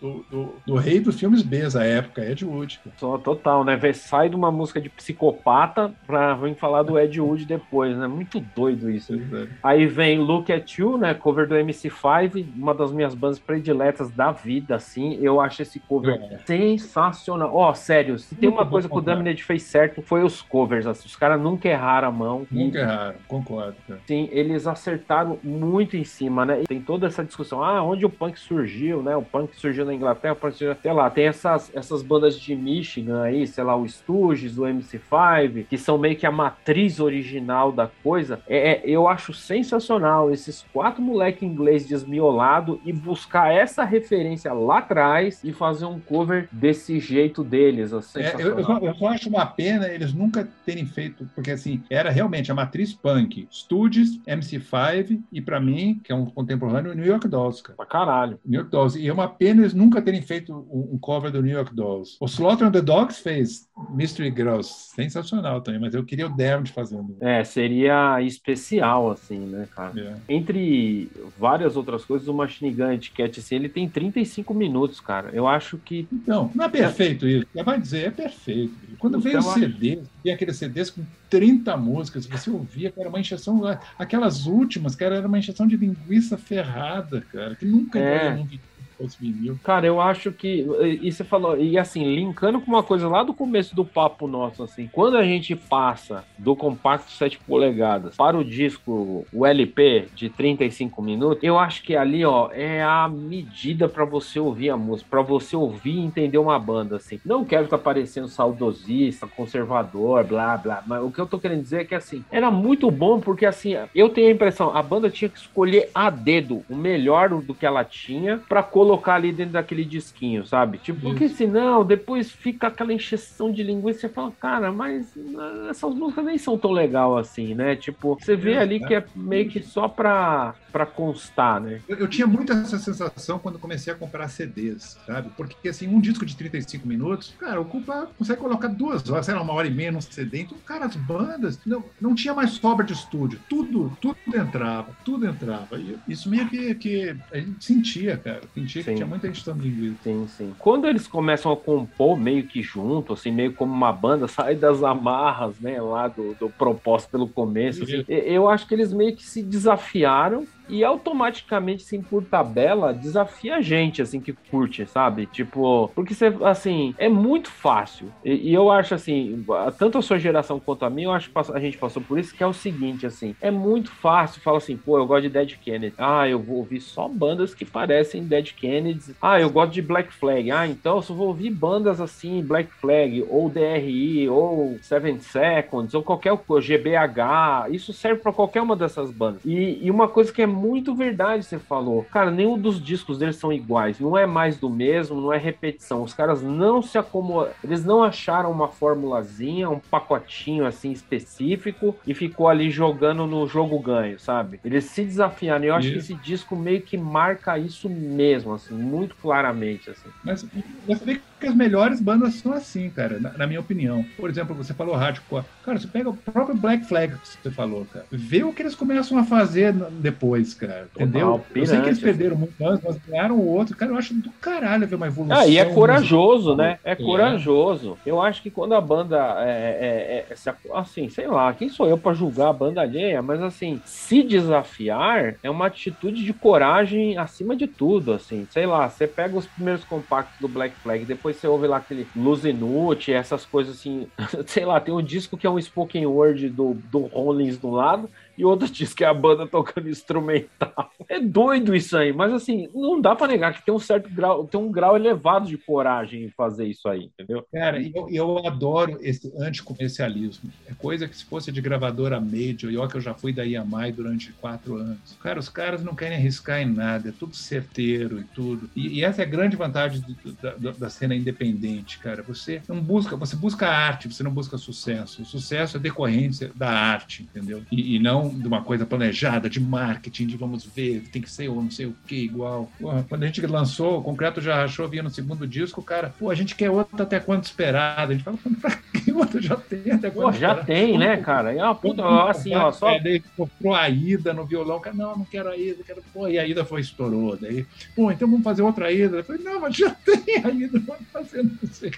do, do, do, rei dos filmes B da época, Ed Wood. Só total, né? Sai de uma música de psicopata pra vir falar do Ed Wood depois, né? Muito doido isso. É. Aí vem Look at You, né? Cover do MC5, uma das minhas bandas prediletas da vida, assim. Eu acho esse cover é. sensacional. Ó, oh, sério, se tem uma coisa que o Damned fez certo, foi os covers. Assim. Os caras nunca erraram a mão. Nunca e, erraram, concordo. Cara. Sim, eles acertaram muito em cima, né? E tem toda essa discussão, ah, onde o punk surgiu, né? O punk surgiu na Inglaterra, o punk surgiu até lá. Tem essas, essas bandas de Michigan aí, sei lá, o Stooges, o MC5, que são meio que a matriz original da coisa. É, é eu acho sensacional esses quatro moleque inglês desmiolado e buscar essa referência lá atrás e fazer um cover desse jeito deles. Assim, é, eu, eu, eu, só acho uma pena eles nunca terem feito, porque assim, era realmente a matriz punk, Stooges, MC5 e para mim, que é um contemporâneo, New York Dolls, cara. Pra caralho. New York Dolls. E é uma pena eles nunca terem feito um, um cover do New York Dolls. O Slaughter on the Dogs fez Mystery Girls, sensacional também, mas eu queria o Dermot fazendo. É, seria especial, assim, né, cara? É. Entre várias outras coisas, o Machine Gun Etiquette, assim, ele tem 35 minutos, cara. Eu acho que. Então, não é perfeito isso. Vai dizer, é perfeito. Quando veio o CD, tem aqueles CDs com 30 músicas, você ouvia, cara, uma encheção. Aquelas últimas, cara, era uma encheção de linguiça ferrada, cara, que nunca é. eu não vi fosse vinil. Cara, eu acho que. E você falou, e assim, linkando com uma coisa lá do começo do papo nosso, assim, quando a gente passa do compacto 7 polegadas para o disco, o LP de 35 minutos, eu acho que ali, ó, é a medida para você ouvir a música, para você ouvir e entender uma banda, assim. Não quero estar tá parecendo saudosista, conservador, blá, blá, mas o que eu tô querendo dizer é que, assim, era muito bom porque, assim, eu tenho a impressão, a banda tinha que escolher a dedo o melhor do que ela tinha para colocar colocar ali dentro daquele disquinho, sabe? Tipo, Isso. porque senão depois fica aquela encheção de linguiça e você fala, cara, mas ah, essas músicas nem são tão legal assim, né? Tipo, você vê ali que é meio que só pra, pra constar, né? Eu, eu tinha muito essa sensação quando comecei a comprar CDs, sabe? Porque assim, um disco de 35 minutos, cara, ocupa, consegue colocar duas horas, sei lá, uma hora e meia num CD. Então, cara, as bandas não, não tinha mais sobra de estúdio. Tudo, tudo entrava, tudo entrava. E isso meio que, que a gente sentia, cara. Sentia Sim. tinha muita gente linguiça. Sim, sim. Quando eles começam a compor meio que junto, assim, meio como uma banda, sai das amarras, né, lá do, do propósito pelo começo, assim, eu acho que eles meio que se desafiaram e automaticamente, assim, por tabela, desafia a gente, assim, que curte, sabe? Tipo, porque você, assim, é muito fácil. E, e, eu acho, assim, tanto a sua geração quanto a minha, eu acho que a gente passou por isso, que é o seguinte, assim, é muito fácil. Fala assim, pô, eu gosto de Dead Kennedy. Ah, eu vou ouvir só bandas que parecem Dead Kennedy. Ah, eu gosto de Black Flag. Ah, então eu só vou ouvir bandas assim, Black Flag, ou DRI, ou Seven Seconds, ou qualquer coisa, GBH. Isso serve para qualquer uma dessas bandas. E, e uma coisa que é muito verdade, você falou. Cara, nenhum dos discos deles são iguais. Não é mais do mesmo, não é repetição. Os caras não se acomodam. Eles não acharam uma formulazinha, um pacotinho assim específico e ficou ali jogando no jogo ganho, sabe? Eles se desafiaram. E eu acho isso. que esse disco meio que marca isso mesmo, assim, muito claramente. Assim. Mas você vê que as melhores bandas são assim, cara, na, na, minha opinião. Por exemplo, você falou hardcore. Cara, você pega o próprio Black Flag que você falou, cara. Vê o que eles começam a fazer depois, cara. Entendeu? Pirante, eu sei que eles perderam muito antes, mas ganharam outro. Cara, eu acho do caralho ver uma evolução. Ah, e é corajoso, né? É, é corajoso. Eu acho que quando a banda é, é, é assim, sei lá, quem sou eu para julgar a banda alheia, mas assim, se desafiar é uma atitude de coragem acima de tudo, assim. Sei lá, você pega os primeiros compactos do Black Flag, depois você ouve lá aquele Luz Inútil, essas coisas assim, sei lá, tem um disco que é um spoken word do, do Rollins do lado, e outro diz que é a banda tocando instrumental. É doido isso aí, mas assim, não dá para negar que tem um certo grau, tem um grau elevado de coragem em fazer isso aí, entendeu? Cara, eu, eu adoro esse anticomercialismo. É coisa que se fosse de gravadora major, e ó que eu já fui da Yamai durante quatro anos. Cara, os caras não querem arriscar em nada, é tudo certeiro e tudo. E, e essa é a grande vantagem da, da, cena independente, cara. Você não busca, você busca arte, você não busca sucesso. O sucesso é decorrência da arte, entendeu? E, e não de uma coisa planejada, de marketing, de vamos ver, tem que ser ou não sei o que igual. Porra, quando a gente lançou, o Concreto já achou, vinha no segundo disco, cara, pô, a gente quer outro até quanto esperado. A gente fala, pra que outro já tem até quanto Pô, já esperado? tem, né, cara? É uma puta, assim, ó, só... É, daí comprou a Ida no violão, cara, não, não quero a Ida, quero... Pô, e a Ida foi, estourou, daí, pô, então vamos fazer outra Ida. Eu falei, não, mas já tem a Ida, vamos fazer, não sei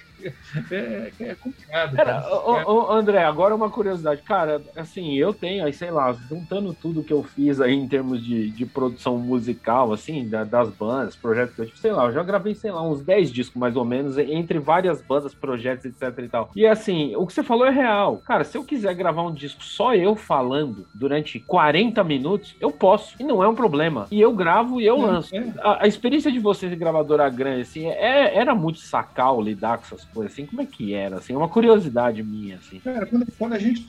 é, é complicado. Cara, ô, ô, André, agora uma curiosidade. Cara, assim, eu tenho aí, sei lá, juntando tudo que eu fiz aí em termos de, de produção musical, assim, da, das bandas, projetos que eu sei lá, eu já gravei, sei lá, uns 10 discos mais ou menos, entre várias bandas, projetos, etc e tal. E assim, o que você falou é real. Cara, se eu quiser gravar um disco só eu falando durante 40 minutos, eu posso. E não é um problema. E eu gravo e eu é, lanço. É. A, a, experiência de vocês, gravadora grande, assim, é, era muito sacal lidar com essas coisas, assim, como é que era, assim, é uma curiosidade minha, assim. Cara, quando, quando a gente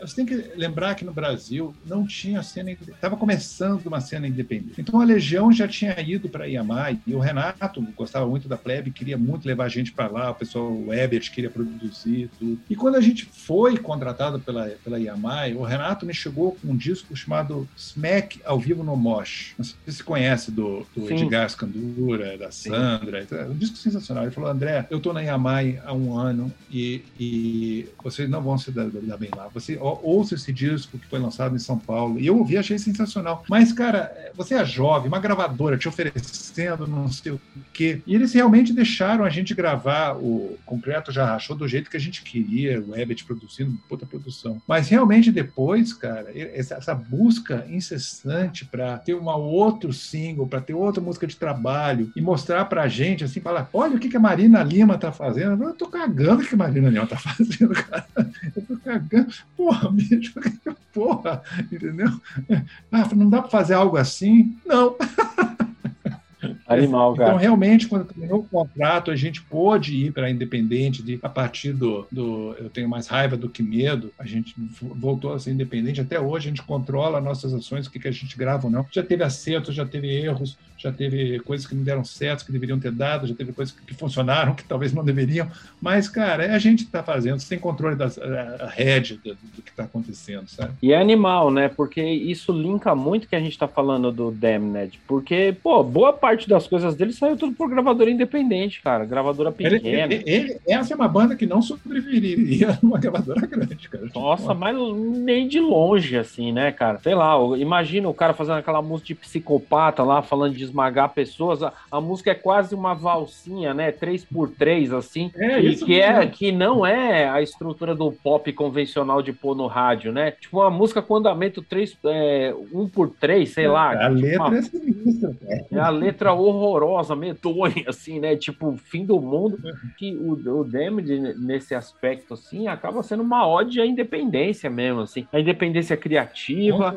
você tem que lembrar que no Brasil não tinha cena, estava começando uma cena independente. Então a Legião já tinha ido para Iamai e o Renato gostava muito da plebe, queria muito levar a gente para lá, o pessoal o Ebert queria produzir tudo. E quando a gente foi contratado pela pela Iamai, o Renato me chegou com um disco chamado Smack ao vivo no Mosh. Não sei se você conhece do, do Edgar Scandura, da Sandra, é um disco sensacional. Ele falou: "André, eu estou na Iamai há um ano e, e vocês não vão se dar, dar bem lá. Você ouça esse disco que foi lançado em São Paulo. E eu ouvi, achei sensacional. Mas, cara, você é jovem, uma gravadora te oferecendo não sei o quê. E eles realmente deixaram a gente gravar o Concreto Já Rachou do jeito que a gente queria, o Ebert produzindo, puta produção. Mas realmente depois, cara, essa, busca incessante para ter um outro single, para ter outra música de trabalho e mostrar pra gente, assim, falar: olha o que, que a Marina Lima tá fazendo. Eu tô cagando o que a Marina Lima tá fazendo, cara. Eu tô cagando. Porra, porra, bicho, porra, entendeu? Ah, não dá para fazer algo assim? Não. Animal, cara. Então, realmente, quando terminou o contrato, a gente pôde ir para a Independente de, a partir do, do Eu Tenho Mais Raiva do que Medo. A gente voltou a ser independente. Até hoje, a gente controla nossas ações, o que, que a gente grava ou não. Já teve acertos, já teve erros, já teve coisas que não deram certo, que deveriam ter dado, já teve coisas que funcionaram, que talvez não deveriam. Mas, cara, é a gente que está fazendo, sem controle da rede do, do, que está acontecendo, sabe? E é animal, né? Porque isso linka muito que a gente está falando do Damned. Porque, pô, boa parte das coisas dele saiu tudo por gravadora independente, cara. Gravadora pequena. Ele, ele, ele, essa é uma banda que não sobreviveria numa gravadora grande, cara. Nossa, mas nem de longe, assim, né, cara? Sei lá, imagina o cara fazendo aquela música de psicopata lá, falando de esmagar pessoas. A, a música é quase uma valsinha, né? 3x3, assim. É, e isso que, é, que não é a estrutura do pop convencional de pôr no rádio, né? Tipo, uma música com andamento 3, é, 1x3, sei lá. A tipo letra uma... é sinistra, É a letra horrorosa, medonha, assim, né? Tipo, fim do mundo. Que o, o Damage, nesse aspecto, assim, acaba sendo uma ode à independência mesmo, assim. A independência criativa,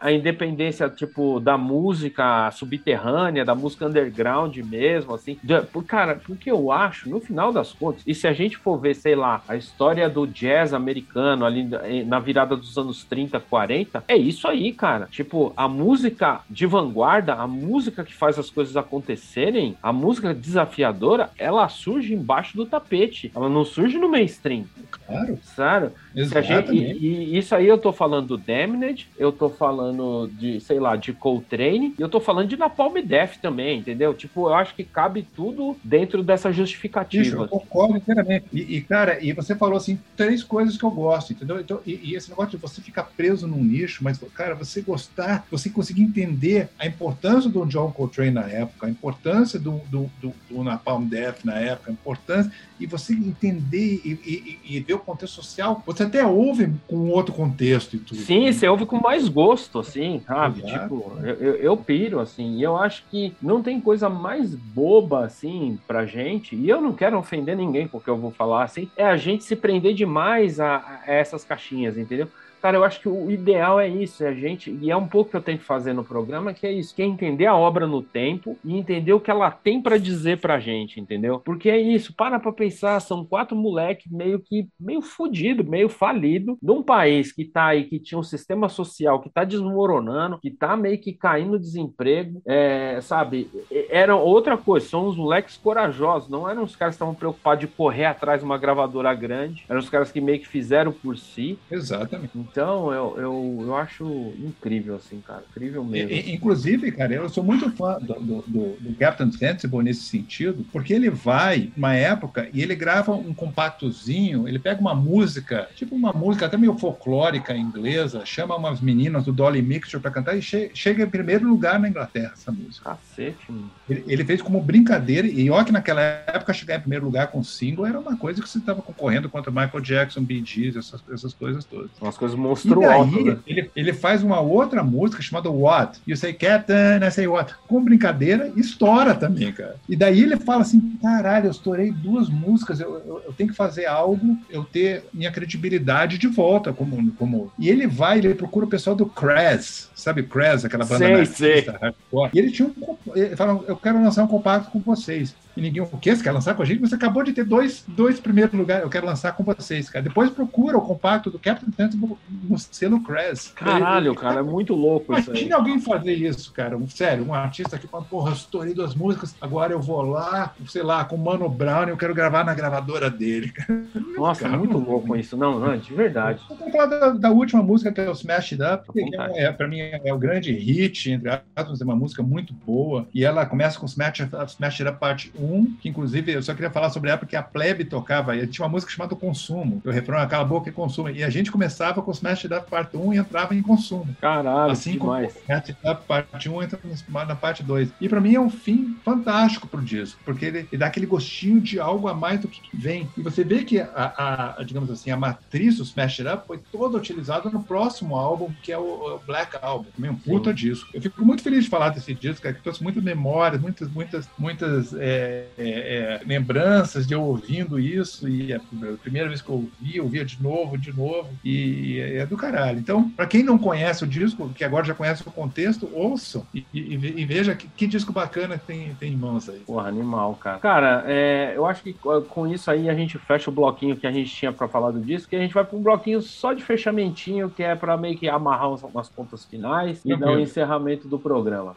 a independência, tipo, da música subterrânea, da música underground mesmo, assim. Por, cara, porque eu acho, no final das contas, e se a gente for ver, sei lá, a história do jazz americano ali na virada dos anos 30, 40, é isso aí, cara. Tipo, a música de vanguarda, a música que faz as coisas acontecerem, a música desafiadora, ela surge embaixo do tapete. Ela não surge no mainstream. Claro. Sério. Gente, e, e, isso aí eu tô falando do Damned, eu tô falando de, sei lá, de Coltrane, e eu tô falando de Napalm Death também, entendeu? Tipo, eu acho que cabe tudo dentro dessa justificativa. Isso, eu concordo inteiramente. E, e, cara, e você falou assim, três coisas que eu gosto, entendeu? Então, e, e, esse negócio de você ficar preso num nicho, mas, cara, você gostar, você conseguir entender a importância do John Coltrane na época, a importância do, do, do, do Napalm Death na época, a importância, e você entender e, e, e ver o contexto social, você até ouve com outro contexto e tudo. Sim, você ouve com mais gosto, assim, sabe? Tipo, eu, eu piro, assim, e eu acho que não tem coisa mais boba, assim, pra gente, e eu não quero ofender ninguém com o que eu vou falar, assim, é a gente se prender demais a, a essas caixinhas, entendeu? Cara, eu acho que o ideal é isso, é a gente, e é um pouco que eu tenho que fazer no programa, que é isso, que é entender a obra no tempo e entender o que ela tem para dizer pra gente, entendeu? Porque é isso, para pra pensar, são quatro moleques meio que, meio fudido, meio falido, num país que tá aí, que tinha um sistema social que tá desmoronando, que tá meio que caindo desemprego, é, sabe? Era outra coisa, são os moleques corajosos, não eram os caras que estavam preocupados de correr atrás de uma gravadora grande, eram os caras que meio que fizeram por si. Exatamente Então, eu, eu, eu acho incrível, assim, cara. Incrível mesmo. E, inclusive, cara, eu sou muito fã do, do, do, do Captain Sensible nesse sentido, porque ele vai, uma época, e ele grava um compactozinho, ele pega uma música, tipo uma música até meio folclórica inglesa, chama umas meninas do Dolly Mixture para cantar e che chega em primeiro lugar na Inglaterra essa música. Cacete, mano. Ele, ele fez como brincadeira, e olha que naquela época chegar em primeiro lugar com single era uma coisa que você estava concorrendo contra Michael Jackson, Bee Gees, essas, essas coisas todas. Umas coisas monstruosas. Né? Ele, ele faz uma outra música chamada What? You say Captain, I say What? Com brincadeira, estoura também, cara. E daí ele fala assim: caralho, eu estourei duas músicas, eu, eu, eu tenho que fazer algo, eu ter minha credibilidade de volta. como, como... E ele vai, ele procura o pessoal do Crash, sabe Crash, aquela banda sei, sei. E ele tinha um. Ele fala: eu quero lançar um compacto com vocês. E ninguém, o quê? Você quer lançar com a gente? Você acabou de ter dois, dois primeiros lugares. Eu quero lançar com vocês, cara. Depois procura o compacto do Captain Sensible no selo Crash. Caralho, cara, é muito louco isso aí. Imagina alguém fazer isso, cara. Um, sério, um artista que fala, porra, estourei duas músicas, agora eu vou lá, sei lá, com o Mano Brown e eu quero gravar na gravadora dele. Nossa, cara, muito louco isso. Não, não, de verdade. Vou falar da, da, última música, que é o Smash It Up, que é, é, pra mim é o grande hit, entre aspas, é uma música muito boa. E ela começa com Smash Smash It Up Parte 1, que inclusive eu só queria falar sobre ela porque a Plebe tocava, e tinha uma música chamada Consumo. O refrão é Cala a Boca e Consumo. E a gente começava com Smash It Up Parte 1 e entrava em Consumo. Caralho, assim demais. como Smash Up Parte 1 entra na parte 2. E para mim é um fim fantástico pro disco, porque ele, ele, dá aquele gostinho de algo a mais do que vem. E você vê que a, a digamos assim, a matriz do Smash It Up foi toda utilizada no próximo álbum, que é o, o Black Album. Também um puta Sim. disco. Eu fico muito feliz de falar desse disco, cara, que trouxe muitas memórias, muitas, muitas, muitas é, é, é, lembranças de eu ouvindo isso. E a, a primeira vez que eu ouvi, eu ouvia de novo, de novo. E é, é do caralho. Então, para quem não conhece o disco, que agora já conhece o contexto, ouçam e, e, e veja que, que, disco bacana tem, tem em mãos aí. Porra, animal, cara. Cara, é, eu acho que com isso aí a gente fecha o bloquinho que a gente tinha para falar do disco e a gente vai para um bloquinho só de fechamentinho, que é para meio que amarrar umas pontas finais e dar o um encerramento do programa.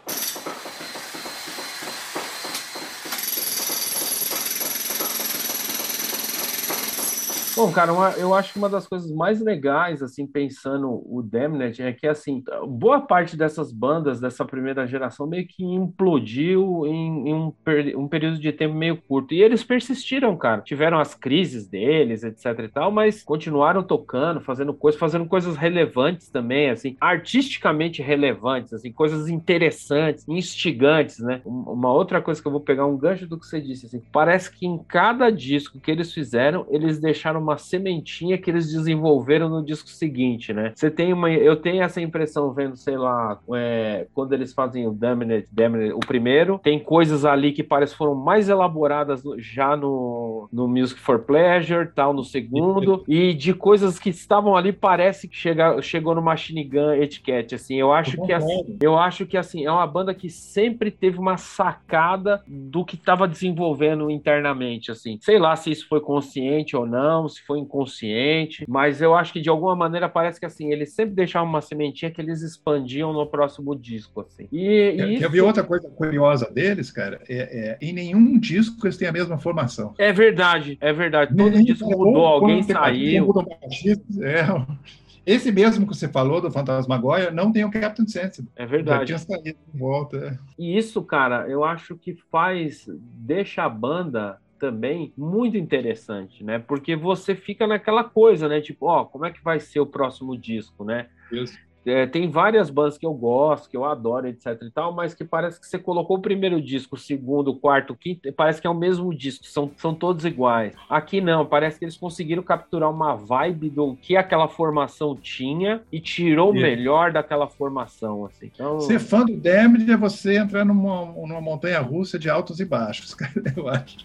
Bom, cara, uma, eu acho que uma das coisas mais legais, assim, pensando o Damned, é que, assim, boa parte dessas bandas dessa primeira geração meio que implodiu em, em um, um, período de tempo meio curto. E eles persistiram, cara. Tiveram as crises deles, etc e tal, mas continuaram tocando, fazendo coisas, fazendo coisas relevantes também, assim, artisticamente relevantes, assim, coisas interessantes, instigantes, né? Uma outra coisa que eu vou pegar um gancho do que você disse, assim, parece que em cada disco que eles fizeram, eles deixaram uma sementinha que eles desenvolveram no disco seguinte, né? Você tem uma, eu tenho essa impressão vendo, sei lá, é, quando eles fazem o Damned, Damned, o primeiro, tem coisas ali que parece foram mais elaboradas já no, no Music for Pleasure, tal, no segundo, e de coisas que estavam ali parece que chega, chegou no Machine Gun Etiquette, assim. Eu acho que assim, eu acho que assim é uma banda que sempre teve uma sacada do que estava desenvolvendo internamente, assim. Sei lá se isso foi consciente ou não, se foi inconsciente, mas eu acho que de alguma maneira parece que assim, eles sempre deixavam uma sementinha que eles expandiam no próximo disco, assim. E, e isso... ver outra coisa curiosa deles, cara? É, é, em nenhum disco eles têm a mesma formação. É verdade, é verdade. Todo nenhum disco mudou, alguém saiu. É, esse mesmo que você falou do Fantasmagoia não tem o Captain Sensible. É verdade. Já tinha saído de volta. É. E isso, cara, eu acho que faz, deixa a banda também muito interessante, né? Porque você fica naquela coisa, né? Tipo, ó, como é que vai ser o próximo disco, né? Isso. É, tem várias bandas que eu gosto, que eu adoro, etc e tal, mas que parece que você colocou o primeiro disco, o segundo, o quarto, o quinto, parece que é o mesmo disco, são, são todos iguais. Aqui não, parece que eles conseguiram capturar uma vibe do que aquela formação tinha e tirou o melhor daquela formação, assim. Então... Ser fã do Damned é você entrar numa, numa montanha russa de altos e baixos, cara, eu acho.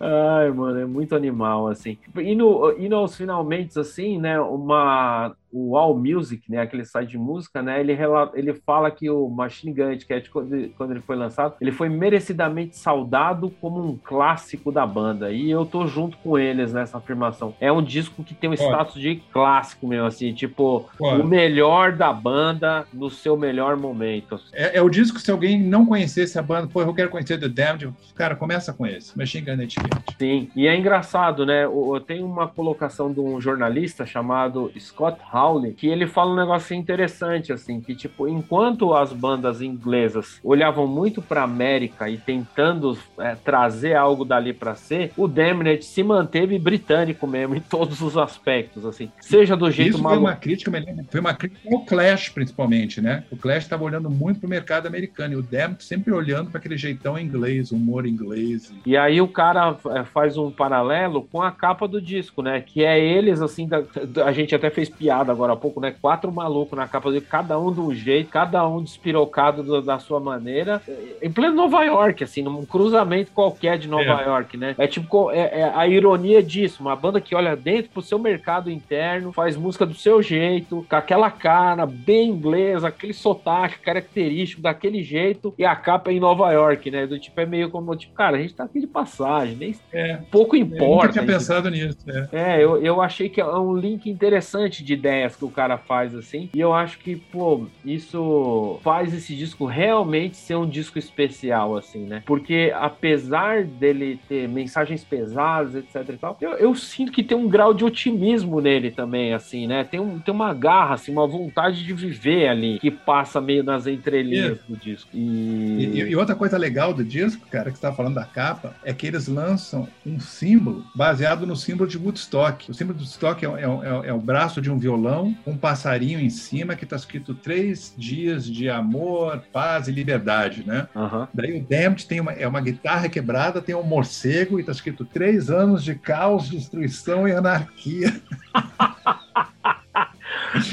Ai, mano, é muito animal, assim. E, no, e nos finalmente, assim, né, uma o All Music, né, aquele site de música, né, ele, ele fala que o Machine Gun Etiquette, quando, ele foi lançado, ele foi merecidamente saudado como um clássico da banda. E eu tô junto com eles nessa afirmação. É um disco que tem um status de clássico mesmo, assim, tipo, o melhor da banda no seu melhor momento. É, é, o disco, se alguém não conhecesse a banda, pô, eu quero conhecer The Damned, cara, começa com esse, Etiquette. Sim, e é engraçado, né, tenho uma colocação de um jornalista chamado Scott Howley, que ele fala um negócio interessante, assim, que tipo, enquanto as bandas inglesas olhavam muito pra América e tentando é, trazer algo dali para ser, o Damned se manteve britânico mesmo em todos os aspectos, assim. Seja do jeito Isso maluco. Foi uma crítica, foi uma crítica ao Clash, principalmente, né? O Clash estava olhando muito pro mercado americano e o Damned sempre olhando para aquele jeitão inglês, humor inglês. E aí o cara é, faz um paralelo com a capa do disco, né? Que é eles, assim, da, a gente até fez piada agora há pouco, né? Quatro malucos na capa do cada um de um jeito, cada um despirocado do, da sua maneira, em pleno Nova York, assim, num cruzamento qualquer de Nova é. York, né? É tipo é, é, a ironia disso, uma banda que olha dentro pro seu mercado interno, faz música do seu jeito, com aquela cara bem inglesa, aquele sotaque característico daquele jeito, e a capa é em Nova York, né? Do tipo, é meio como, tipo, cara, a gente tá aqui de passagem, nem é. pouco importa. Eu nunca tinha pensado nisso, né? É, eu, eu achei que é um link interessante de ideias que o cara faz, assim, e eu acho que, pô, isso faz esse disco realmente ser um disco especial, assim, né? Porque apesar dele ter mensagens pesadas, etc e tal, eu, eu sinto que tem um grau de otimismo nele também, assim, né? Tem, um, tem uma garra, assim, uma vontade de viver ali, que passa meio nas entrelinhas do disco. E... E, e... outra coisa legal do disco, cara, que você tá falando da capa, é que eles lançam um símbolo baseado no símbolo de Woodstock. O símbolo de Woodstock é, é, é, é o braço de um violão, um passarinho em cima, que tá escrito três dias de amor, paz e liberdade, né? Uhum. Daí o Damned tem uma, é uma guitarra quebrada, tem um morcego e tá escrito três anos de caos, destruição e anarquia.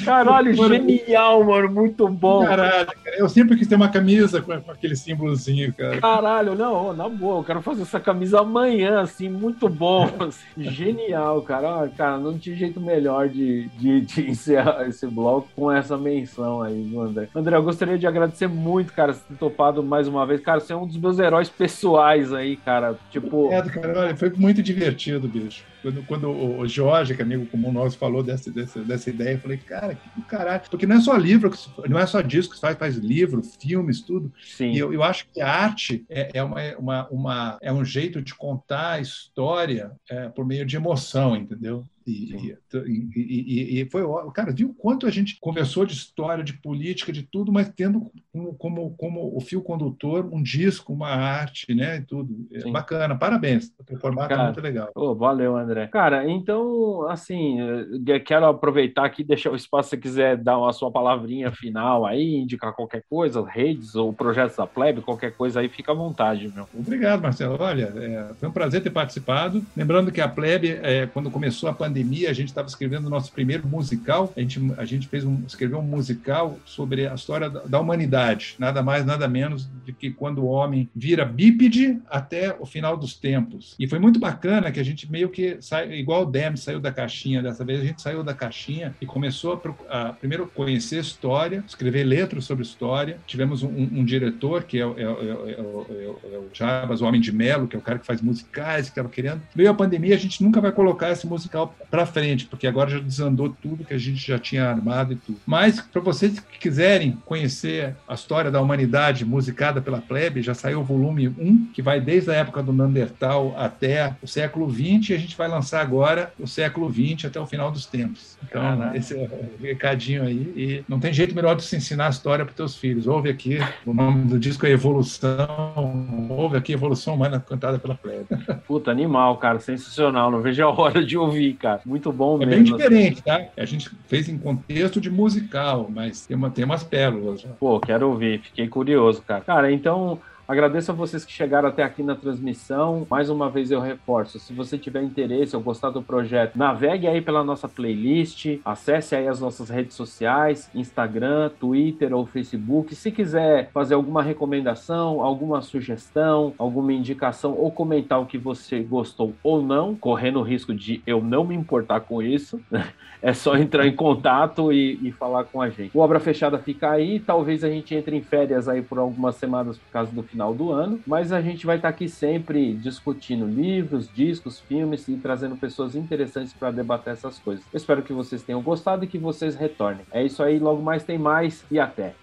Caralho, genial, mano. Muito bom. Caralho, eu sempre quis ter uma camisa com, aquele símbolozinho, cara. Caralho, não, na boa, eu quero fazer essa camisa amanhã, assim, muito bom. Assim, genial, cara. Cara, não tinha jeito melhor de, de, de encerrar esse bloco com essa menção aí, André. André, eu gostaria de agradecer muito, cara, por ter topado mais uma vez. Cara, você é um dos meus heróis pessoais aí, cara. Tipo. É, cara, olha, foi muito divertido, bicho. Quando, quando o Jorge, que é amigo comum nosso, falou dessa, dessa, dessa ideia, eu falei, cara, que do caralho. Porque não é só livro, não é só disco que se faz, faz livro, filmes, tudo. Sim. E eu, eu acho que a arte é, é, uma, uma, uma, é um jeito de contar a história é, por meio de emoção, entendeu? E, e, e, e, foi, cara, viu quanto a gente conversou de história, de política, de tudo, mas tendo como, como, como o fio condutor um disco, uma arte, né? E tudo. É bacana, parabéns. O formato é cara, é muito legal. Oh, valeu, André. Cara, então, assim, quero aproveitar aqui, deixar o espaço se você quiser dar a sua palavrinha final aí, indicar qualquer coisa, redes ou projetos da Plebe, qualquer coisa aí, fica à vontade, meu. Obrigado, Marcelo. Olha, é, foi um prazer ter participado. Lembrando que a Plebe, é, quando começou a pandemia, pandemia, a gente estava escrevendo o nosso primeiro musical. A gente, a gente fez um, escreveu um musical sobre a história da, da humanidade, nada mais, nada menos do que quando o homem vira bípede até o final dos tempos. E foi muito bacana que a gente meio que igual o Dem saiu da caixinha dessa vez, a gente saiu da caixinha e começou a, a primeiro conhecer história, escrever letras sobre história. Tivemos um, um, diretor que é, é, é, é, o Jabas, o Homem de Melo, que é o cara que faz musicais, que estava querendo. Veio a pandemia, a gente nunca vai colocar esse musical para frente, porque agora já desandou tudo que a gente já tinha armado e tudo. Mas para vocês que quiserem conhecer a história da humanidade musicada pela plebe, já saiu o volume 1, que vai desde a época do Neandertal até o século 20, e a gente vai lançar agora o século 20 até o final dos tempos. Então, Caramba. esse é o recadinho aí. E não tem jeito melhor de se ensinar a história para teus filhos. Ouve aqui, o nome do disco é Evolução. Ouve aqui Evolução Humana cantada pela plebe. Puta, animal, cara, sensacional. Não vejo a hora de ouvir, cara cara. Muito bom é mesmo. É bem diferente, tá? A gente fez em contexto de musical, mas tem, uma, tem umas pérolas. Né? Pô, quero ouvir. Fiquei curioso, cara. Cara, então... Agradeço a vocês que chegaram até aqui na transmissão. Mais uma vez eu reforço, se você tiver interesse ou gostar do projeto, navegue aí pela nossa playlist, acesse aí as nossas redes sociais, Instagram, Twitter ou Facebook. Se quiser fazer alguma recomendação, alguma sugestão, alguma indicação ou comentar o que você gostou ou não, correndo o risco de eu não me importar com isso, é só entrar em contato e, e falar com a gente. O Obra Fechada fica aí, talvez a gente entre em férias aí por algumas semanas por causa do final do ano, mas a gente vai estar aqui sempre discutindo livros, discos, filmes e trazendo pessoas interessantes para debater essas coisas. Eu espero que vocês tenham gostado e que vocês retornem. É isso aí, logo mais tem mais e até.